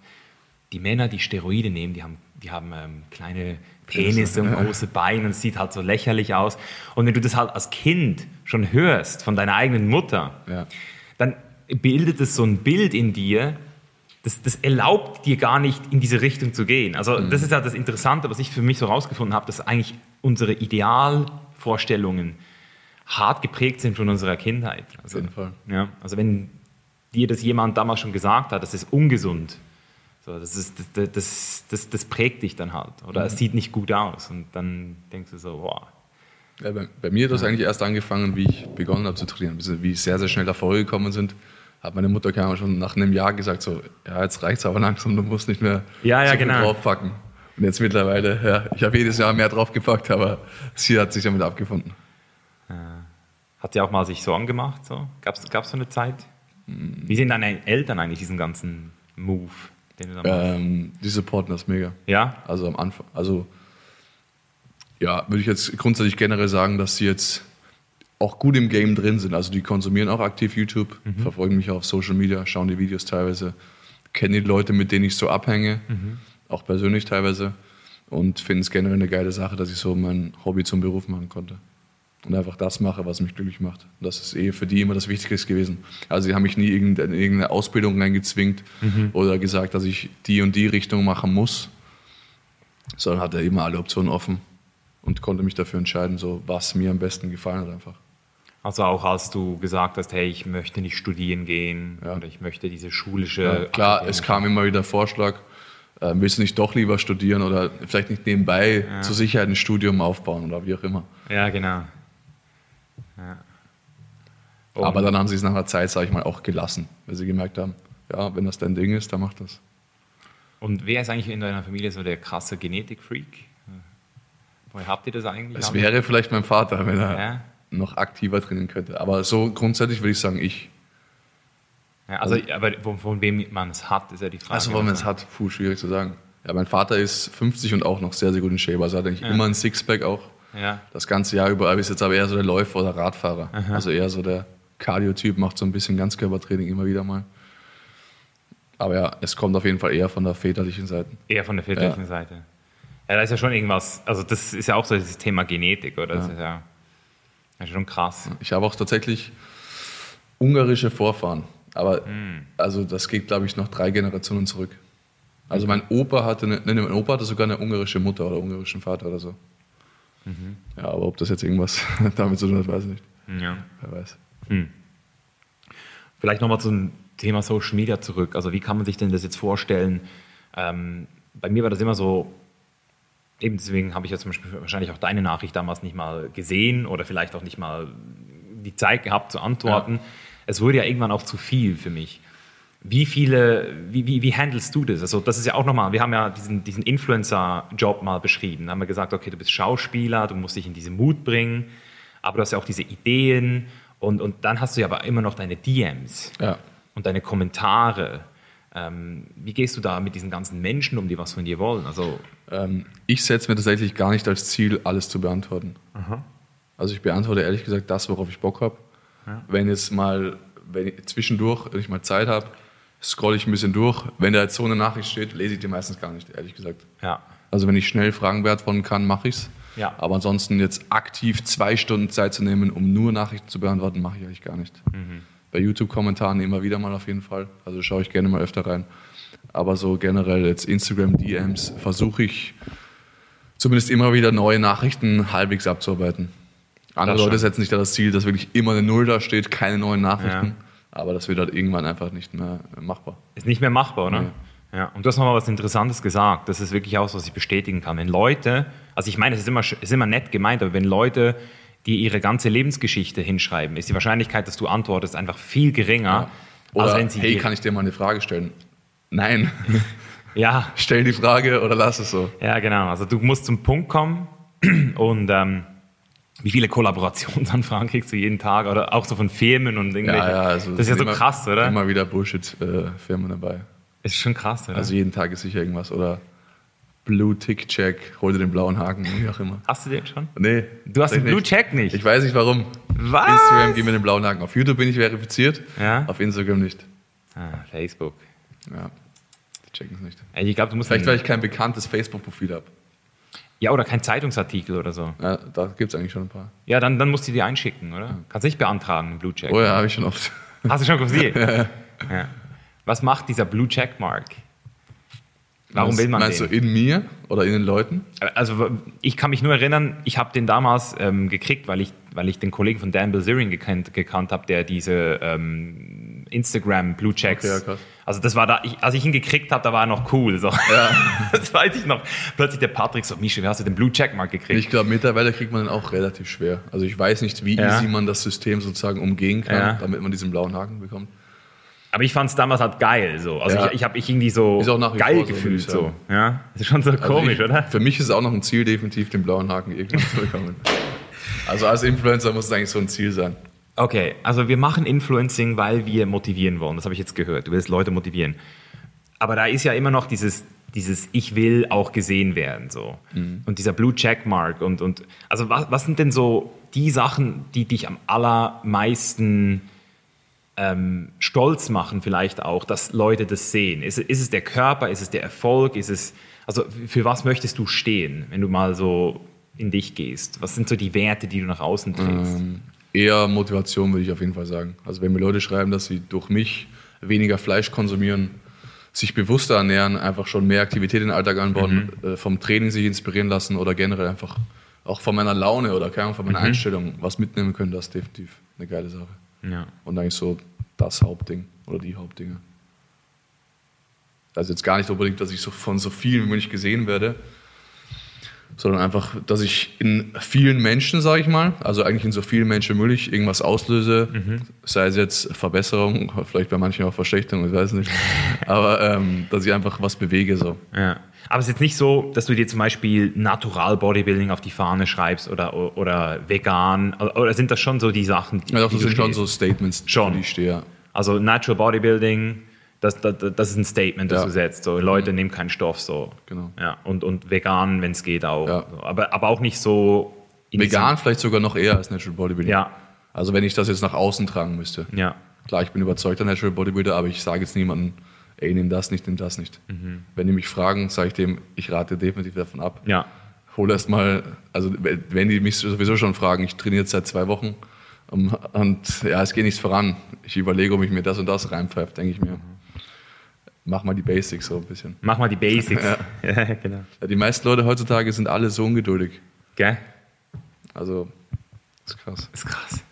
die Männer, die Steroide nehmen, die haben, die haben ähm, kleine Penisse und große Beine und es sieht halt so lächerlich aus. Und wenn du das halt als Kind schon hörst von deiner eigenen Mutter, Ja. dann bildet es so ein Bild in dir, das, das erlaubt dir gar nicht, in diese Richtung zu gehen. Also das ist ja das Interessante, was ich für mich so rausgefunden habe, dass eigentlich unsere Idealvorstellungen hart geprägt sind von unserer Kindheit. Also, jeden Fall. Ja, also wenn dir das jemand damals schon gesagt hat, das ist ungesund, so, das, ist, das, das, das, das prägt dich dann halt. Oder es sieht nicht gut aus. Und dann denkst du so, boah, Ja, bei, bei mir hat das eigentlich erst angefangen, wie ich begonnen habe zu trainieren. Wie sehr, sehr schnell da vorgekommen sind, hat meine Mutter Ahnung, schon nach einem Jahr gesagt, so, ja, jetzt reicht's aber langsam, du musst nicht mehr Ja, ja, so genau. draufpacken. Und jetzt mittlerweile, ja, ich habe jedes Jahr mehr draufgepackt, aber sie hat sich damit abgefunden. Hat sie auch mal sich so angemacht? So? Gab es so eine Zeit? Wie sehen deine Eltern eigentlich diesen ganzen Move, den du da machst? Ähm, die supporten das mega. Ja? Also am Anfang, also ja, würde ich jetzt grundsätzlich generell sagen, dass sie jetzt auch gut im Game drin sind. Also die konsumieren auch aktiv YouTube, verfolgen mich auch auf Social Media, schauen die Videos teilweise, kennen die Leute, mit denen ich so abhänge, auch persönlich teilweise und finden es generell eine geile Sache, dass ich so mein Hobby zum Beruf machen konnte. Und einfach das mache, was mich glücklich macht. Und das ist eh für die immer das Wichtigste gewesen. Also sie haben mich nie in irgendeine Ausbildung reingezwingt oder gesagt, dass ich die und die Richtung machen muss, sondern hatte immer alle Optionen offen und konnte mich dafür entscheiden, so was mir am besten gefallen hat einfach. Also auch als du gesagt hast, hey, ich möchte nicht studieren gehen Ja. oder ich möchte diese schulische... Ja, klar, es akademische- kam immer wieder Vorschlag, äh, willst du nicht doch lieber studieren oder vielleicht nicht nebenbei zur Sicherheit ein Studium aufbauen oder wie auch immer. Ja, genau. Ja. Aber dann haben sie es nach einer Zeit, sage ich mal, auch gelassen, weil sie gemerkt haben, ja, wenn das dein Ding ist, dann mach das. Und wer ist eigentlich in deiner Familie so der krasse Genetikfreak? Woher habt ihr das eigentlich? Es wäre vielleicht mein Vater, wenn er Ja. noch aktiver trainieren könnte. Aber so grundsätzlich würde ich sagen, ich. Ja, also, aber von, von wem man es hat, ist ja die Frage. Also, wenn man es hat, puh, schwierig zu sagen. Ja, mein Vater ist 50 und auch noch sehr, sehr gut in Shape. Also hat eigentlich Ja. immer ein Sixpack auch. Ja. Das ganze Jahr über. Aber ist jetzt aber eher so der Läufer oder Radfahrer. Also eher so der Cardio-Typ, macht so ein bisschen Ganzkörpertraining immer wieder mal. Aber ja, es kommt auf jeden Fall eher von der väterlichen Seite. Eher von der väterlichen Ja. Seite. Ja, da ist ja schon irgendwas, also das ist ja auch so dieses Thema Genetik, oder? Das ist ja, das ist schon krass. Ich habe auch tatsächlich ungarische Vorfahren. Aber Hm. also das geht, glaube ich, noch drei Generationen zurück. Also mein Opa hatte eine, nee, mein Opa hatte sogar eine ungarische Mutter oder ungarischen Vater oder so. Mhm. Ja, aber ob das jetzt irgendwas (laughs) damit zu tun hat, weiß ich nicht. Ja. Wer weiß. Vielleicht nochmal zum Thema Social Media zurück. Also wie kann man sich denn das jetzt vorstellen? Ähm, bei mir war das immer so, eben deswegen habe ich ja zum Beispiel wahrscheinlich auch deine Nachricht damals nicht mal gesehen oder vielleicht auch nicht mal die Zeit gehabt zu antworten. Es wurde ja irgendwann auch zu viel für mich. Wie viele, wie, wie, wie handelst du das? Also das ist ja auch nochmal, wir haben ja diesen, diesen Influencer-Job mal beschrieben. Da haben wir gesagt, okay, du bist Schauspieler, du musst dich in diesen Mut bringen, aber du hast ja auch diese Ideen und, und dann hast du ja aber immer noch deine DMs Ja. und deine Kommentare. Ähm, wie gehst du da mit diesen ganzen Menschen um, die was von dir wollen? Also, Ähm, ich setze mir tatsächlich gar nicht als Ziel, alles zu beantworten. Also ich beantworte ehrlich gesagt das, worauf ich Bock habe. Wenn jetzt mal, wenn ich zwischendurch, wenn ich mal Zeit habe, scrolle ich ein bisschen durch. Wenn da jetzt so eine Nachricht steht, lese ich die meistens gar nicht, ehrlich gesagt. ja. Also wenn ich schnell Fragen beantworten kann, mache ich's. Ja. Aber ansonsten jetzt aktiv zwei Stunden Zeit zu nehmen, um nur Nachrichten zu beantworten, mache ich eigentlich gar nicht. Bei YouTube-Kommentaren immer wieder mal auf jeden Fall. Also schaue ich gerne mal öfter rein. Aber so generell jetzt Instagram-DMs versuche ich zumindest immer wieder neue Nachrichten halbwegs abzuarbeiten. Andere Leute setzen sich da das Ziel, dass wirklich immer eine Null da steht, keine neuen Nachrichten. Ja. Aber das wird halt irgendwann einfach nicht mehr machbar. Ist nicht mehr machbar, oder? Ja. Und du hast nochmal was Interessantes gesagt. Das ist wirklich auch so, was ich bestätigen kann. Wenn Leute, also ich meine, es ist immer, ist immer nett gemeint, aber wenn Leute, die ihre ganze Lebensgeschichte hinschreiben, ist die Wahrscheinlichkeit, dass du antwortest, einfach viel geringer, Oder als wenn sie. hey, kann ich dir mal eine Frage stellen? Nein, (laughs) ja, stell die Frage oder lass es so. ja, genau. Also du musst zum Punkt kommen (clears throat) und ähm, wie viele Kollaborationsanfragen kriegst du jeden Tag oder auch so von Firmen und irgendwelche. Ja, ja, also das ist ja so immer- krass, oder? Immer wieder Bullshit-Firmen dabei. ist schon krass, oder? Also jeden Tag ist sicher irgendwas. Oder Blue Tick Check, hol dir den blauen Haken, wie auch immer. hast du den schon? Nee. Du hast den Blue Check nicht. Ich weiß nicht warum. Was? Instagram gib mir den blauen Haken. Auf YouTube bin ich verifiziert, Ja? auf Instagram nicht. Ah, Facebook. Ja, die checken es nicht. Ich musst. Vielleicht, weil ich kein bekanntes Facebook-Profil habe. Ja, oder kein Zeitungsartikel oder so. Ja, da gibt es eigentlich schon ein paar. Ja, dann, dann musst du die einschicken, oder? Kannst nicht beantragen, einen Blue Check. Oh ja, habe ich schon oft. (laughs) Hast du schon gesehen? ja. Was macht dieser Blue Checkmark? Warum will man Meinst den? du in mir oder in den Leuten? Also ich kann mich nur erinnern, ich habe den damals ähm, gekriegt, weil ich, weil ich den Kollegen von Dan Bilzerian gekannt, gekannt habe, der diese ähm, Instagram Blue Checks. Okay, ja. Also das war da, ich, als ich ihn gekriegt habe, da war er noch cool. So. (laughs) das weiß ich noch. Plötzlich der Patrick so, Mischa, wie hast du den Blue Checkmark gekriegt? Ich glaube, mittlerweile kriegt man den auch relativ schwer. Also ich weiß nicht, wie Ja. easy man das System sozusagen umgehen kann, Ja. damit man diesen blauen Haken bekommt. Aber ich fand es damals halt geil. So. Also Ja. ich, ich habe mich irgendwie so geil vor so, gefühlt. ich So, sagen. Ja? Das ist schon so Also komisch, ich, oder? Für mich ist es auch noch ein Ziel, definitiv den blauen Haken irgendwann zu bekommen. (laughs) Also als Influencer muss es eigentlich so ein Ziel sein. Okay, also wir machen Influencing, weil wir motivieren wollen. Das habe ich jetzt gehört. Du willst Leute motivieren. Aber da ist ja immer noch dieses, dieses Ich will auch gesehen werden. So. Und dieser Blue Checkmark. Und, und also was, was sind denn so die Sachen, die dich am allermeisten ähm, stolz machen, vielleicht auch, dass Leute das sehen? Ist, ist es der Körper? Ist es der Erfolg? Ist es, also für was möchtest du stehen, wenn du mal so in dich gehst? Was sind so die Werte, die du nach außen trägst? Eher Motivation würde ich auf jeden Fall sagen. Also wenn mir Leute schreiben, dass sie durch mich weniger Fleisch konsumieren, sich bewusster ernähren, einfach schon mehr Aktivität in den Alltag anbauen, äh, vom Training sich inspirieren lassen oder generell einfach auch von meiner Laune oder keine Ahnung, von meiner Einstellung was mitnehmen können, das ist definitiv eine geile Sache. Ja. Und eigentlich so das Hauptding oder die Hauptdinge. Also jetzt gar nicht unbedingt, dass ich so von so vielen wie möglich gesehen werde, sondern einfach, dass ich in vielen Menschen, sage ich mal, also eigentlich in so vielen Menschen wie möglich irgendwas auslöse, sei es jetzt Verbesserung, vielleicht bei manchen auch Verschlechterung, ich weiß nicht, (laughs) aber ähm, dass ich einfach was bewege so. Ja. Aber es ist jetzt nicht so, dass du dir zum Beispiel Natural Bodybuilding auf die Fahne schreibst oder, oder vegan. Oder sind das schon so die Sachen, die, Ja, doch, die das sind schon so Statements, Schon. die ich stehe. ja. Also Natural Bodybuilding, das, das, das ist ein Statement, das Ja. du setzt. So, Leute, nehmen keinen Stoff. So. Genau. Ja. Und, und vegan, wenn es geht auch. Ja. So. Aber, aber auch nicht so. Vegan vielleicht sogar noch eher als Natural Bodybuilding. Ja. Also wenn ich das jetzt nach außen tragen müsste. Ja. Klar, ich bin überzeugter Natural Bodybuilder, aber ich sage jetzt niemandem, ey, nimm das nicht, nimm das nicht. Wenn die mich fragen, sage ich dem, ich rate definitiv davon ab. Ja. Hol erst mal, also wenn die mich sowieso schon fragen, ich trainiere jetzt seit zwei Wochen um, und ja, es geht nichts voran. Ich überlege, ob ich mir das und das reinpfeife, denke ich mir. Mach mal die Basics so ein bisschen. Mach mal die Basics. (laughs) (laughs) Ja, genau. Ja, die meisten Leute heutzutage sind alle so ungeduldig. Gell? Also, ist krass. Ist krass.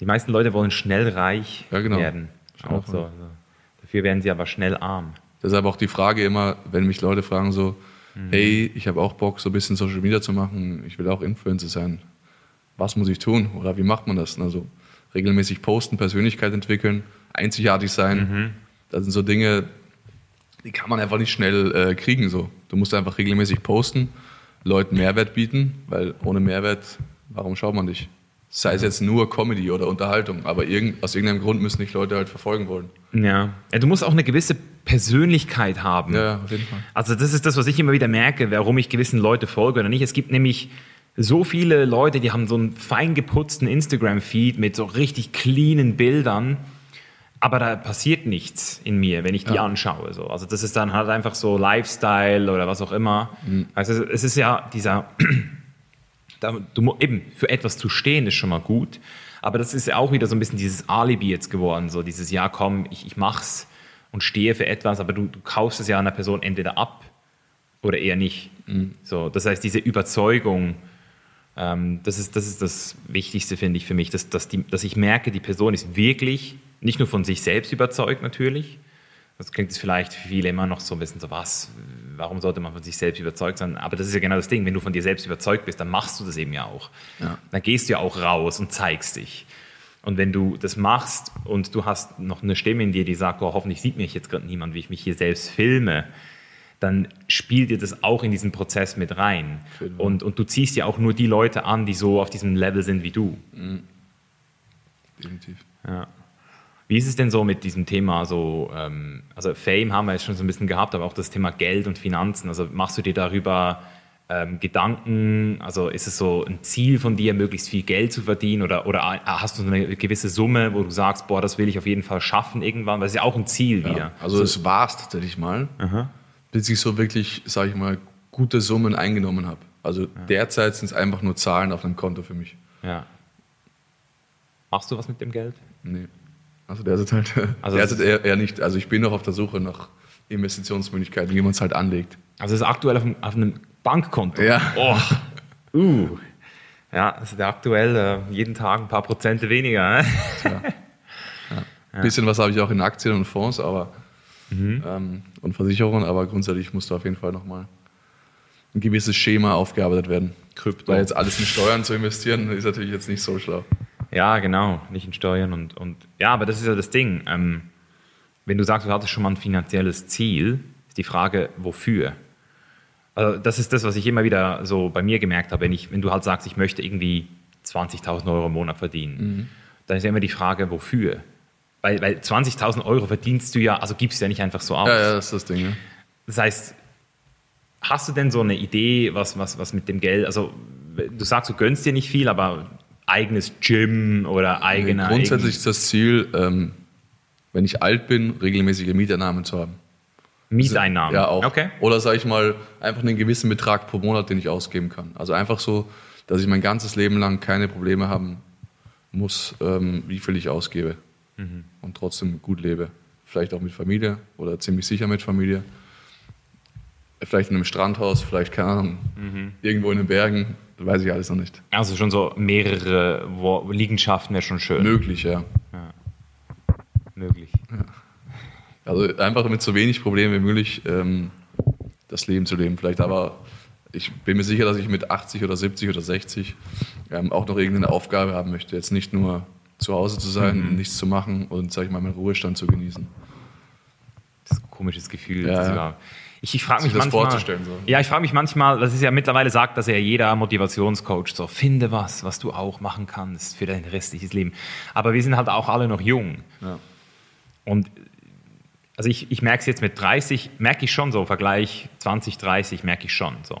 Die meisten Leute wollen schnell reich Ja, genau. werden. Schnell Auch so. Also. Dafür werden sie aber schnell arm. Deshalb auch die Frage immer, wenn mich Leute fragen so, Mhm. hey, ich habe auch Bock, so ein bisschen Social Media zu machen, ich will auch Influencer sein. Was muss ich tun oder wie macht man das? Also regelmäßig posten, Persönlichkeit entwickeln, einzigartig sein. Mhm. Das sind so Dinge, die kann man einfach nicht schnell äh, kriegen. So. Du musst einfach regelmäßig posten, Leuten Mehrwert bieten, weil ohne Mehrwert, warum schaut man dich? Sei es jetzt nur Comedy oder Unterhaltung, aber irgend, aus irgendeinem Grund müssen dich Leute halt verfolgen wollen. Ja. ja. Du musst auch eine gewisse Persönlichkeit haben. Ja, ja, auf jeden Fall. Also das ist das, was ich immer wieder merke, warum ich gewissen Leute folge oder nicht. Es gibt nämlich so viele Leute, die haben so einen fein geputzten Instagram-Feed mit so richtig cleanen Bildern, aber da passiert nichts in mir, wenn ich die Ja. anschaue. So. Also das ist dann halt einfach so Lifestyle oder was auch immer. Also es ist ja dieser, (clears throat) da, du, eben für etwas zu stehen ist schon mal gut, aber das ist ja auch wieder so ein bisschen dieses Alibi jetzt geworden, so dieses, ja komm, ich, ich mach's und stehe für etwas, aber du, du kaufst es ja einer Person entweder ab oder eher nicht. So, das heißt, diese Überzeugung, ähm, das, ist, das ist das Wichtigste, finde ich, für mich, dass, dass, die, dass ich merke, die Person ist wirklich nicht nur von sich selbst überzeugt natürlich, das klingt jetzt vielleicht für viele immer noch so ein bisschen so, was, warum sollte man von sich selbst überzeugt sein? Aber das ist ja genau das Ding, wenn du von dir selbst überzeugt bist, dann machst du das eben ja auch. Ja. Dann gehst du ja auch raus und zeigst dich. Und wenn du das machst und du hast noch eine Stimme in dir, die sagt, oh, hoffentlich sieht mich jetzt gerade niemand, wie ich mich hier selbst filme, dann spielt dir das auch in diesen Prozess mit rein. Und, und du ziehst ja auch nur die Leute an, die so auf diesem Level sind wie du. Definitiv. Ja. Wie ist es denn so mit diesem Thema so, ähm, also Fame haben wir jetzt schon so ein bisschen gehabt, aber auch das Thema Geld und Finanzen. Also machst du dir darüber ähm, Gedanken? Also ist es so ein Ziel von dir, möglichst viel Geld zu verdienen oder, oder hast du so eine gewisse Summe, wo du sagst, boah, das will ich auf jeden Fall schaffen irgendwann? Weil es ist ja auch ein Ziel wieder. Ja, also es war es tatsächlich mal, bis ich so wirklich, sage ich mal, gute Summen eingenommen habe. Also derzeit sind es einfach nur Zahlen auf einem Konto für mich. Ja. Machst du was mit dem Geld? Nee. Also derzeit halt, (laughs) Also derzeit eher, eher nicht. Also ich bin noch auf der Suche nach Investitionsmöglichkeiten, wie man es halt anlegt. Also es ist aktuell auf einem, auf einem Bankkonto. Ja. Oh. (laughs) Uh. Ja, das ist aktuell äh, jeden Tag ein paar Prozente weniger. Ne? Ein (laughs) bisschen was habe ich auch in Aktien und Fonds aber, ähm, und Versicherungen, aber grundsätzlich muss da auf jeden Fall nochmal ein gewisses Schema aufgearbeitet werden. Krypto. Weil jetzt alles in Steuern zu investieren, ist natürlich jetzt nicht so schlau. Ja, genau, nicht in Steuern und, und ja, aber das ist ja das Ding. Ähm, wenn du sagst, du hattest schon mal ein finanzielles Ziel, ist die Frage, wofür? Also das ist das, was ich immer wieder so bei mir gemerkt habe, wenn, ich, wenn du halt sagst, ich möchte irgendwie 20.000 Euro im Monat verdienen, dann ist ja immer die Frage, wofür? Weil, weil 20.000 Euro verdienst du ja, also gibst du ja nicht einfach so aus. Ja, ja, das ist das Ding. Ja. Das heißt, hast du denn so eine Idee, was, was, was mit dem Geld, also du sagst, du gönnst dir nicht viel, aber eigenes Gym oder eigener... Grundsätzlich ist das Ziel, ähm, wenn ich alt bin, regelmäßige Mieteinnahmen zu haben. Mieteinnahmen. Ja, auch. Okay. Oder sage ich mal, einfach einen gewissen Betrag pro Monat, den ich ausgeben kann. Also einfach so, dass ich mein ganzes Leben lang keine Probleme haben muss, ähm, wie viel ich ausgebe. Mhm. Und trotzdem gut lebe. Vielleicht auch mit Familie oder ziemlich sicher mit Familie. Vielleicht in einem Strandhaus, vielleicht, keine Ahnung, Mhm. irgendwo in den Bergen. Weiß ich alles noch nicht. Also schon so mehrere Liegenschaften wäre schon schön. Möglich, ja. Möglich. Also einfach mit so wenig Problemen wie möglich ähm, das Leben zu leben. Vielleicht aber, ich bin mir sicher, dass ich mit 80 oder 70 oder 60 ähm, auch noch irgendeine Aufgabe haben möchte. Jetzt nicht nur zu Hause zu sein, Mhm. nichts zu machen und, sag ich mal, meinen Ruhestand zu genießen. Das ist ein komisches Gefühl. Ja, das Ich, ich frage mich das manchmal. vorzustellen, so. Ja, ich frage mich manchmal, das ist ja mittlerweile sagt, dass ja jeder Motivationscoach so, finde was, was du auch machen kannst für dein restliches Leben. Aber wir sind halt auch alle noch jung. Ja. Und also ich, ich merke es jetzt mit 30, merke ich schon so, Vergleich 20, 30 merke ich schon so.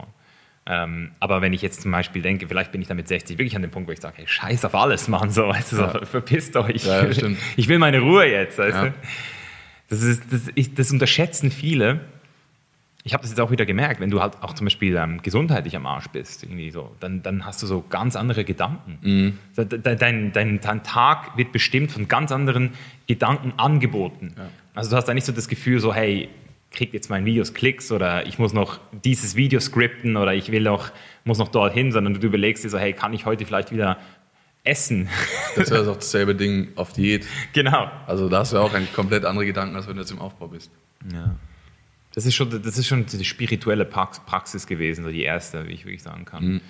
Ähm, aber wenn ich jetzt zum Beispiel denke, vielleicht bin ich dann mit 60 wirklich an dem Punkt, wo ich sage, hey, scheiß auf alles, Mann, so, weißt du, so, Ja. verpisst euch. Ja. (laughs) Ich will meine Ruhe jetzt, weißt Ja. du. Das, ist, das, ich, das unterschätzen viele. Ich habe das jetzt auch wieder gemerkt, wenn du halt auch zum Beispiel ähm, gesundheitlich am Arsch bist, irgendwie so, dann, dann hast du so ganz andere Gedanken. Mhm. De- Dein, dein, dein Tag wird bestimmt von ganz anderen Gedankenangeboten. Also du hast da nicht so das Gefühl, so hey, kriegt jetzt mein Videos Klicks oder ich muss noch dieses Video skripten oder ich will noch, muss noch dorthin, sondern du überlegst dir so, hey, kann ich heute vielleicht wieder essen? (laughs) Das wäre auch dasselbe Ding auf Diät. genau. Also da hast du auch eigentlich komplett andere Gedanken, als wenn du jetzt im Aufbau bist. Ja. Das ist schon, das ist schon die spirituelle Prax- Praxis gewesen, so die erste, wie ich wirklich sagen kann.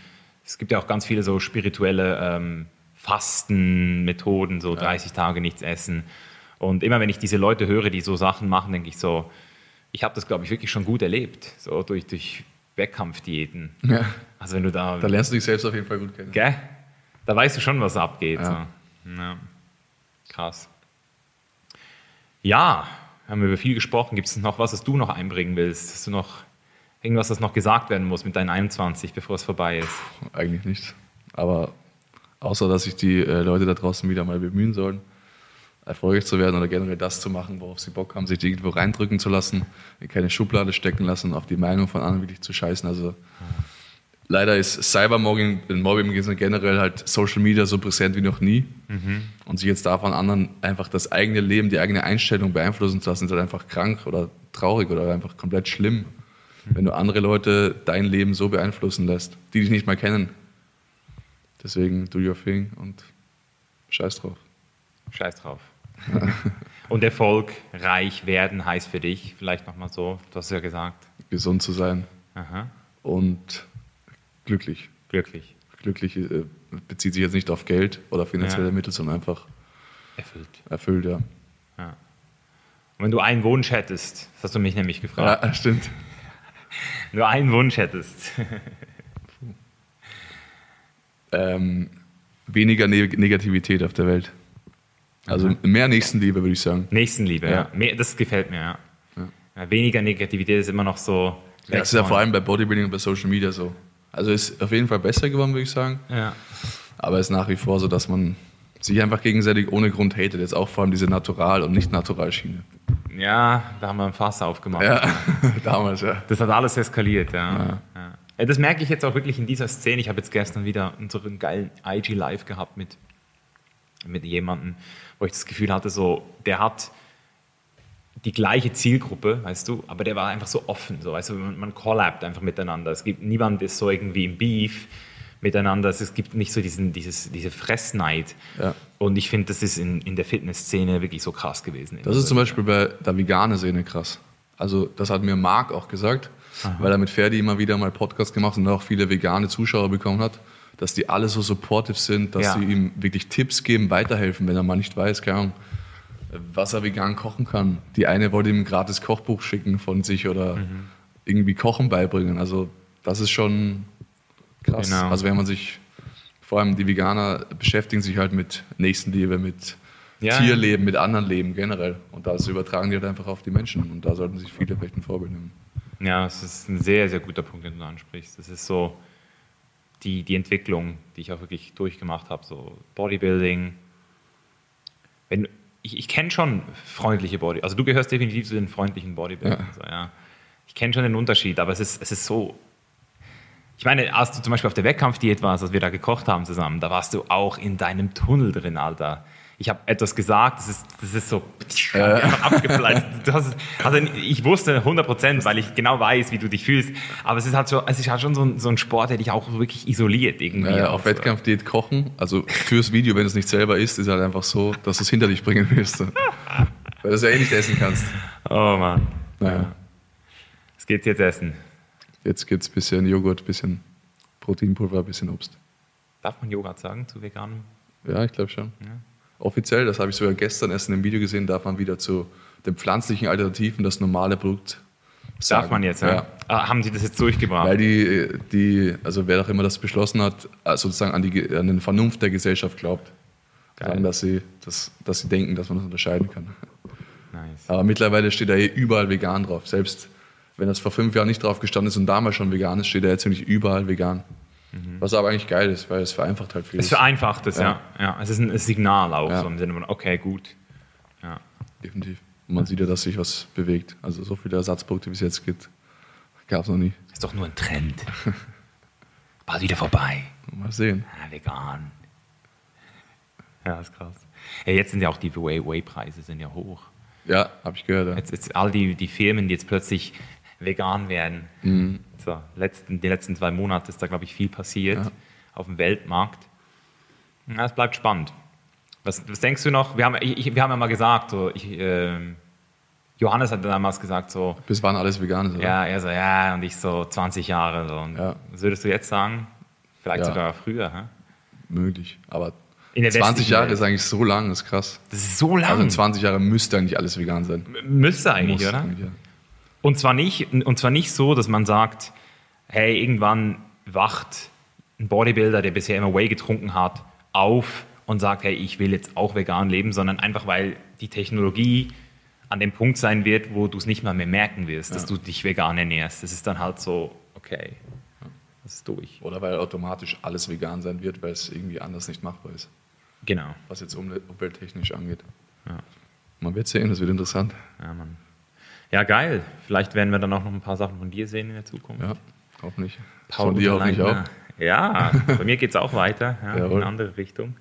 Es gibt ja auch ganz viele so spirituelle ähm, Fastenmethoden, so 30 Tage nichts essen. Und immer wenn ich diese Leute höre, die so Sachen machen, denke ich so, ich habe das, glaube ich, wirklich schon gut erlebt, so durch, durch Wettkampfdiäten. Ja. Also wenn du da, Da lernst du dich selbst auf jeden Fall gut kennen. gell? Da weißt du schon, was abgeht. Ja. So. Ja. Krass. Ja, haben wir über viel gesprochen. Gibt es noch was, was du noch einbringen willst? Hast du noch irgendwas, das noch gesagt werden muss mit deinen 21, bevor es vorbei ist? Eigentlich nicht. Aber außer, dass sich die äh, Leute da draußen wieder mal bemühen sollen, erfolgreich zu werden oder generell das zu machen, worauf sie Bock haben, sich irgendwo reindrücken zu lassen, in keine Schublade stecken lassen, auf die Meinung von anderen wirklich zu scheißen. Also leider ist Cybermobbing Mobbing generell halt Social Media so präsent wie noch nie. Und sich jetzt davon anderen einfach das eigene Leben, die eigene Einstellung beeinflussen zu lassen, ist halt einfach krank oder traurig oder einfach komplett schlimm. Wenn du andere Leute dein Leben so beeinflussen lässt, die dich nicht mal kennen. Deswegen do your thing und scheiß drauf. Scheiß drauf. (laughs) Und Erfolg, reich werden heißt für dich, vielleicht nochmal so, du hast ja gesagt. Gesund zu sein Aha, und glücklich. glücklich, Glücklich äh, bezieht sich jetzt nicht auf Geld oder finanzielle Ja. Mittel, sondern einfach erfüllt. erfüllt, ja. Und wenn du einen Wunsch hättest, das hast du mich nämlich gefragt, Ja, stimmt. (laughs) wenn du einen Wunsch hättest, (laughs) Ähm, weniger ne Negativität auf der Welt. Also mehr Nächstenliebe, würde ich sagen. Nächstenliebe, ja. Ja. Mehr, das gefällt mir, ja. ja. Weniger Negativität ist immer noch so. Ja, das ist ja vor allem bei Bodybuilding und bei Social Media so. Also ist auf jeden Fall besser geworden, würde ich sagen. Ja. Aber es ist nach wie vor so, dass man sich einfach gegenseitig ohne Grund hatet. Jetzt auch vor allem diese Natural- und Nicht-Natural-Schiene. ja, da haben wir ein Fass aufgemacht. Ja, (laughs) damals, ja. Das hat alles eskaliert, ja. ja. ja. Das merke ich jetzt auch wirklich in dieser Szene. Ich habe jetzt gestern wieder einen geilen IG Live gehabt mit, mit jemandem, wo ich das Gefühl hatte, so, der hat die gleiche Zielgruppe, weißt du, aber der war einfach so offen, so, weißt du, man, man collabt einfach miteinander. Es gibt niemand ist so irgendwie im Beef miteinander. Es gibt nicht so diesen, dieses, diese Fressneid. Ja. Und ich finde, das ist in, in der Fitnessszene wirklich so krass gewesen. Das ist zum Beispiel bei der veganen Szene krass. Also das hat mir Marc auch gesagt, weil er mit Ferdi immer wieder mal Podcast gemacht und auch viele vegane Zuschauer bekommen hat, dass die alle so supportive sind, dass Ja. sie ihm wirklich Tipps geben, weiterhelfen, wenn er mal nicht weiß, keine Ahnung, was er vegan kochen kann. Die eine wollte ihm ein gratis Kochbuch schicken von sich oder Mhm. irgendwie Kochen beibringen. Also das ist schon krass. Genau. Also wenn man sich, vor allem die Veganer beschäftigen sich halt mit Nächstenliebe, mit Ja. Tierleben, mit anderen Leben generell. Und das übertragen die halt einfach auf die Menschen. Und da sollten sich viele vielleicht ein Vorbild nehmen. Ja, es ist ein sehr, sehr guter Punkt, den du ansprichst. Das ist so die, die Entwicklung, die ich auch wirklich durchgemacht habe. So Bodybuilding. Wenn, ich ich kenne schon freundliche Body. Also du gehörst definitiv zu den freundlichen Bodybuildern. Ja. So, ja. Ich kenne schon den Unterschied, aber es ist, es ist so. Ich meine, als du zum Beispiel auf der Wettkampfdiät warst, als wir da gekocht haben zusammen, da warst du auch in deinem Tunnel drin, Alter. Ich habe etwas gesagt, das ist, das ist so (laughs) einfach abgefleißt. Also ich wusste 100 Prozent, weil ich genau weiß, wie du dich fühlst. Aber es ist halt, so, es ist halt schon so ein, so ein Sport, der dich auch wirklich isoliert irgendwie. Äh, auch auf so. Wettkampfdiät kochen, also fürs Video, wenn es nicht selber isst, ist halt einfach so, dass du es hinter dich bringen willst. (laughs) Weil du es ja eh nicht essen kannst. Oh Mann. Naja, Was geht's jetzt essen? jetzt gibt es ein bisschen Joghurt, ein bisschen Proteinpulver, ein bisschen Obst. Darf man Joghurt sagen zu veganem? Ja, ich glaube schon. Offiziell, das habe ich sogar gestern erst in einem Video gesehen, darf man wieder zu den pflanzlichen Alternativen das normale Produkt sagen. Darf man jetzt, ja? Ja. Ah, haben sie das jetzt durchgebracht? Weil die, die, also wer auch immer das beschlossen hat, äh, sozusagen an die, an den Vernunft der Gesellschaft glaubt. Geil. Sagen, dass sie, dass, dass sie denken, dass man das unterscheiden kann. nice. Aber mittlerweile steht da hier überall vegan drauf. Selbst wenn das vor fünf Jahren nicht drauf gestanden ist und damals schon vegan ist, steht da jetzt ziemlich überall vegan. Was aber eigentlich geil ist, weil es vereinfacht halt Mhm. Es vieles. vereinfacht es, ja. Ja. ja. Es ist ein Signal auch, Ja. so im Sinne von, okay, gut. Ja. Definitiv. Und man sieht ja, dass sich was bewegt. Also so viele Ersatzprodukte, wie es jetzt gibt, gab es noch nie. Ist doch nur ein Trend. (laughs) Bald wieder vorbei. Mal sehen. Ah, vegan. Ja, ist krass. Ja, jetzt sind ja auch die Whey-Preise sind ja hoch. Ja, habe ich gehört. Ja. Jetzt, jetzt all die, die Firmen, die jetzt plötzlich vegan werden. Mhm. So, letzten, die letzten zwei Monate ist da, glaube ich, viel passiert Ja. auf dem Weltmarkt. Ja, es bleibt spannend. Was, was denkst du noch? Wir haben, ich, wir haben ja mal gesagt, so, ich, ähm, Johannes hat damals gesagt, so, Bis wann alles vegan ist, oder? ja, er so, ja, und ich so 20 Jahre. So. Ja. Was würdest du jetzt sagen? Vielleicht Ja. sogar früher. Hä? Möglich. Aber In der 20 westlichen Jahre Welt. ist eigentlich so lang, ist krass. Das ist so lang. Also in 20 Jahren müsste eigentlich alles vegan sein. Müsste eigentlich, Muss oder? eigentlich, ja. Und zwar, nicht, und zwar nicht so, dass man sagt, hey, irgendwann wacht ein Bodybuilder, der bisher immer Whey getrunken hat, auf und sagt, hey, ich will jetzt auch vegan leben, sondern einfach, weil die Technologie an dem Punkt sein wird, wo du es nicht mal mehr merken wirst, dass Ja. du dich vegan ernährst. Das ist dann halt so, okay, das ist durch. Oder weil automatisch alles vegan sein wird, weil es irgendwie anders nicht machbar ist, Genau. was jetzt umwelt- umwelttechnisch angeht. Ja. Man wird sehen, das wird interessant. Ja, Mann. Ja, geil. Vielleicht werden wir dann auch noch ein paar Sachen von dir sehen in der Zukunft. Ja, hoffentlich. Paul Von dir hoffentlich auch. Unterleitner. Ja, bei mir geht es auch weiter, ja, in eine andere Richtung.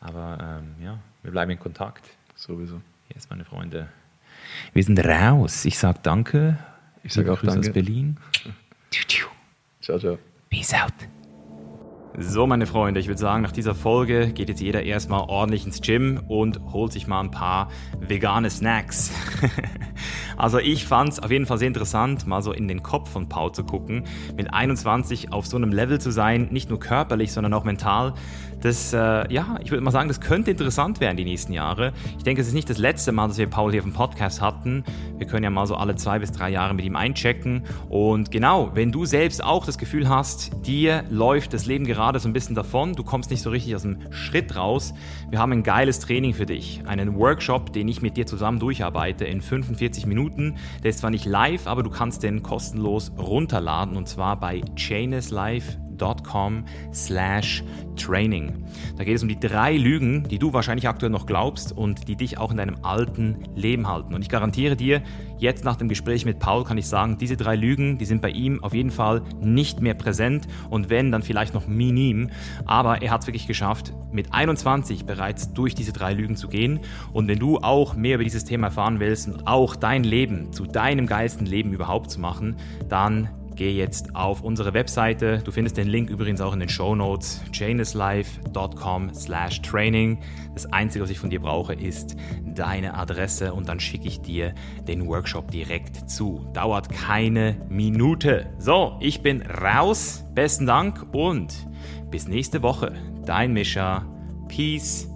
Aber ähm, ja, wir bleiben in Kontakt. Sowieso. Yes, meine Freunde. Wir sind raus. Ich sag danke. Ich sag Liebe auch Grüße danke. aus Berlin. (laughs) Ciao, ciao. Peace out. So, meine Freunde, ich würde sagen, nach dieser Folge geht jetzt jeder erstmal ordentlich ins Gym und holt sich mal ein paar vegane Snacks. (laughs) also ich fand es auf jeden Fall sehr interessant, mal so in den Kopf von Paul zu gucken, mit 21 auf so einem Level zu sein, nicht nur körperlich, sondern auch mental. Das, äh, ja, ich würde mal sagen, das könnte interessant werden die nächsten Jahre. Ich denke, es ist nicht das letzte Mal, dass wir Paul hier auf dem Podcast hatten. Wir können ja mal so alle zwei bis drei Jahre mit ihm einchecken. Und genau, wenn du selbst auch das Gefühl hast, dir läuft das Leben gerade so ein bisschen davon, du kommst nicht so richtig aus dem Schritt raus, wir haben ein geiles Training für dich. Einen Workshop, den ich mit dir zusammen durcharbeite in 45 Minuten. Der ist zwar nicht live, aber du kannst den kostenlos runterladen und zwar bei chaineslife.com slash training. Da geht es um die drei Lügen, die du wahrscheinlich aktuell noch glaubst und die dich auch in deinem alten Leben halten. Und ich garantiere dir, jetzt nach dem Gespräch mit Paul kann ich sagen, diese drei Lügen, die sind bei ihm auf jeden Fall nicht mehr präsent und wenn, dann vielleicht noch minim. Aber er hat es wirklich geschafft, mit 21 bereits durch diese drei Lügen zu gehen. Und wenn du auch mehr über dieses Thema erfahren willst und auch dein Leben zu deinem geilsten Leben überhaupt zu machen, dann Geh jetzt auf unsere Webseite. Du findest den Link übrigens auch in den Show Notes. slash training. Das Einzige, was ich von dir brauche, ist deine Adresse und dann schicke ich dir den Workshop direkt zu. Dauert keine Minute. So, ich bin raus. Besten Dank und bis nächste Woche. Dein Mischa. Peace